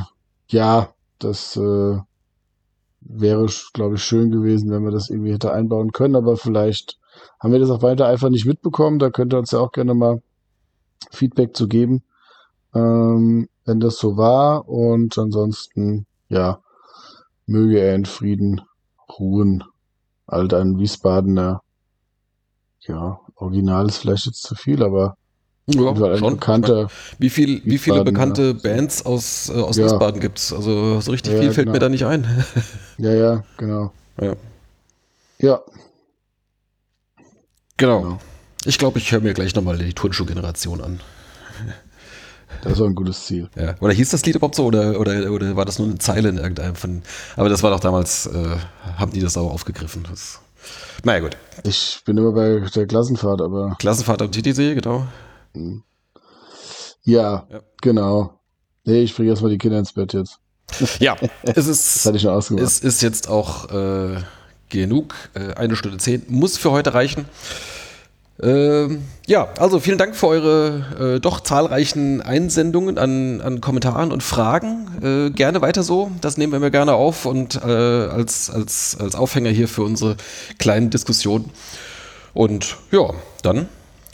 ja, das äh, wäre, glaube ich, schön gewesen, wenn wir das irgendwie hätte einbauen können, aber vielleicht haben wir das auch weiter einfach nicht mitbekommen. Da könnt ihr uns ja auch gerne mal Feedback zu geben, ähm, wenn das so war. Und ansonsten, ja, möge er in Frieden ruhen. Alt ein Wiesbadener, ja, Original ist vielleicht jetzt zu viel, aber ja, schon. Bekannter wie, viel, wie viele bekannte Bands aus, äh, aus ja. Wiesbaden gibt es? Also so richtig ja, viel fällt genau. mir da nicht ein. (laughs) ja, ja, genau. Ja. Ja. Genau. genau. Ich glaube, ich höre mir gleich nochmal die Turnschuh-Generation an. Das war ein gutes Ziel. Ja. Oder hieß das Lied überhaupt so oder, oder, oder war das nur eine Zeile in irgendeinem von. Aber das war doch damals, äh, haben die das auch aufgegriffen. Das, naja, gut. Ich bin immer bei der Klassenfahrt, aber. Klassenfahrt am Titisee, genau. Hm. Ja, ja, genau. Nee, ich bringe erstmal die Kinder ins Bett jetzt. Ja, es (laughs) ist, das ich schon ausgemacht. es ist jetzt auch äh, genug. Äh, eine Stunde zehn muss für heute reichen. Ähm, ja, also vielen Dank für eure äh, doch zahlreichen Einsendungen an, an Kommentaren und Fragen. Äh, gerne weiter so, das nehmen wir mir gerne auf und äh, als, als, als Aufhänger hier für unsere kleinen Diskussionen. Und ja, dann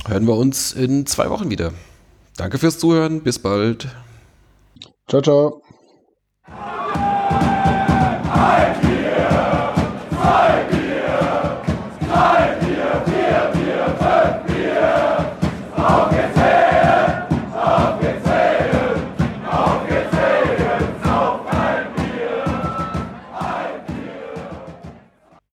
hören wir uns in zwei Wochen wieder. Danke fürs Zuhören, bis bald. Ciao, ciao.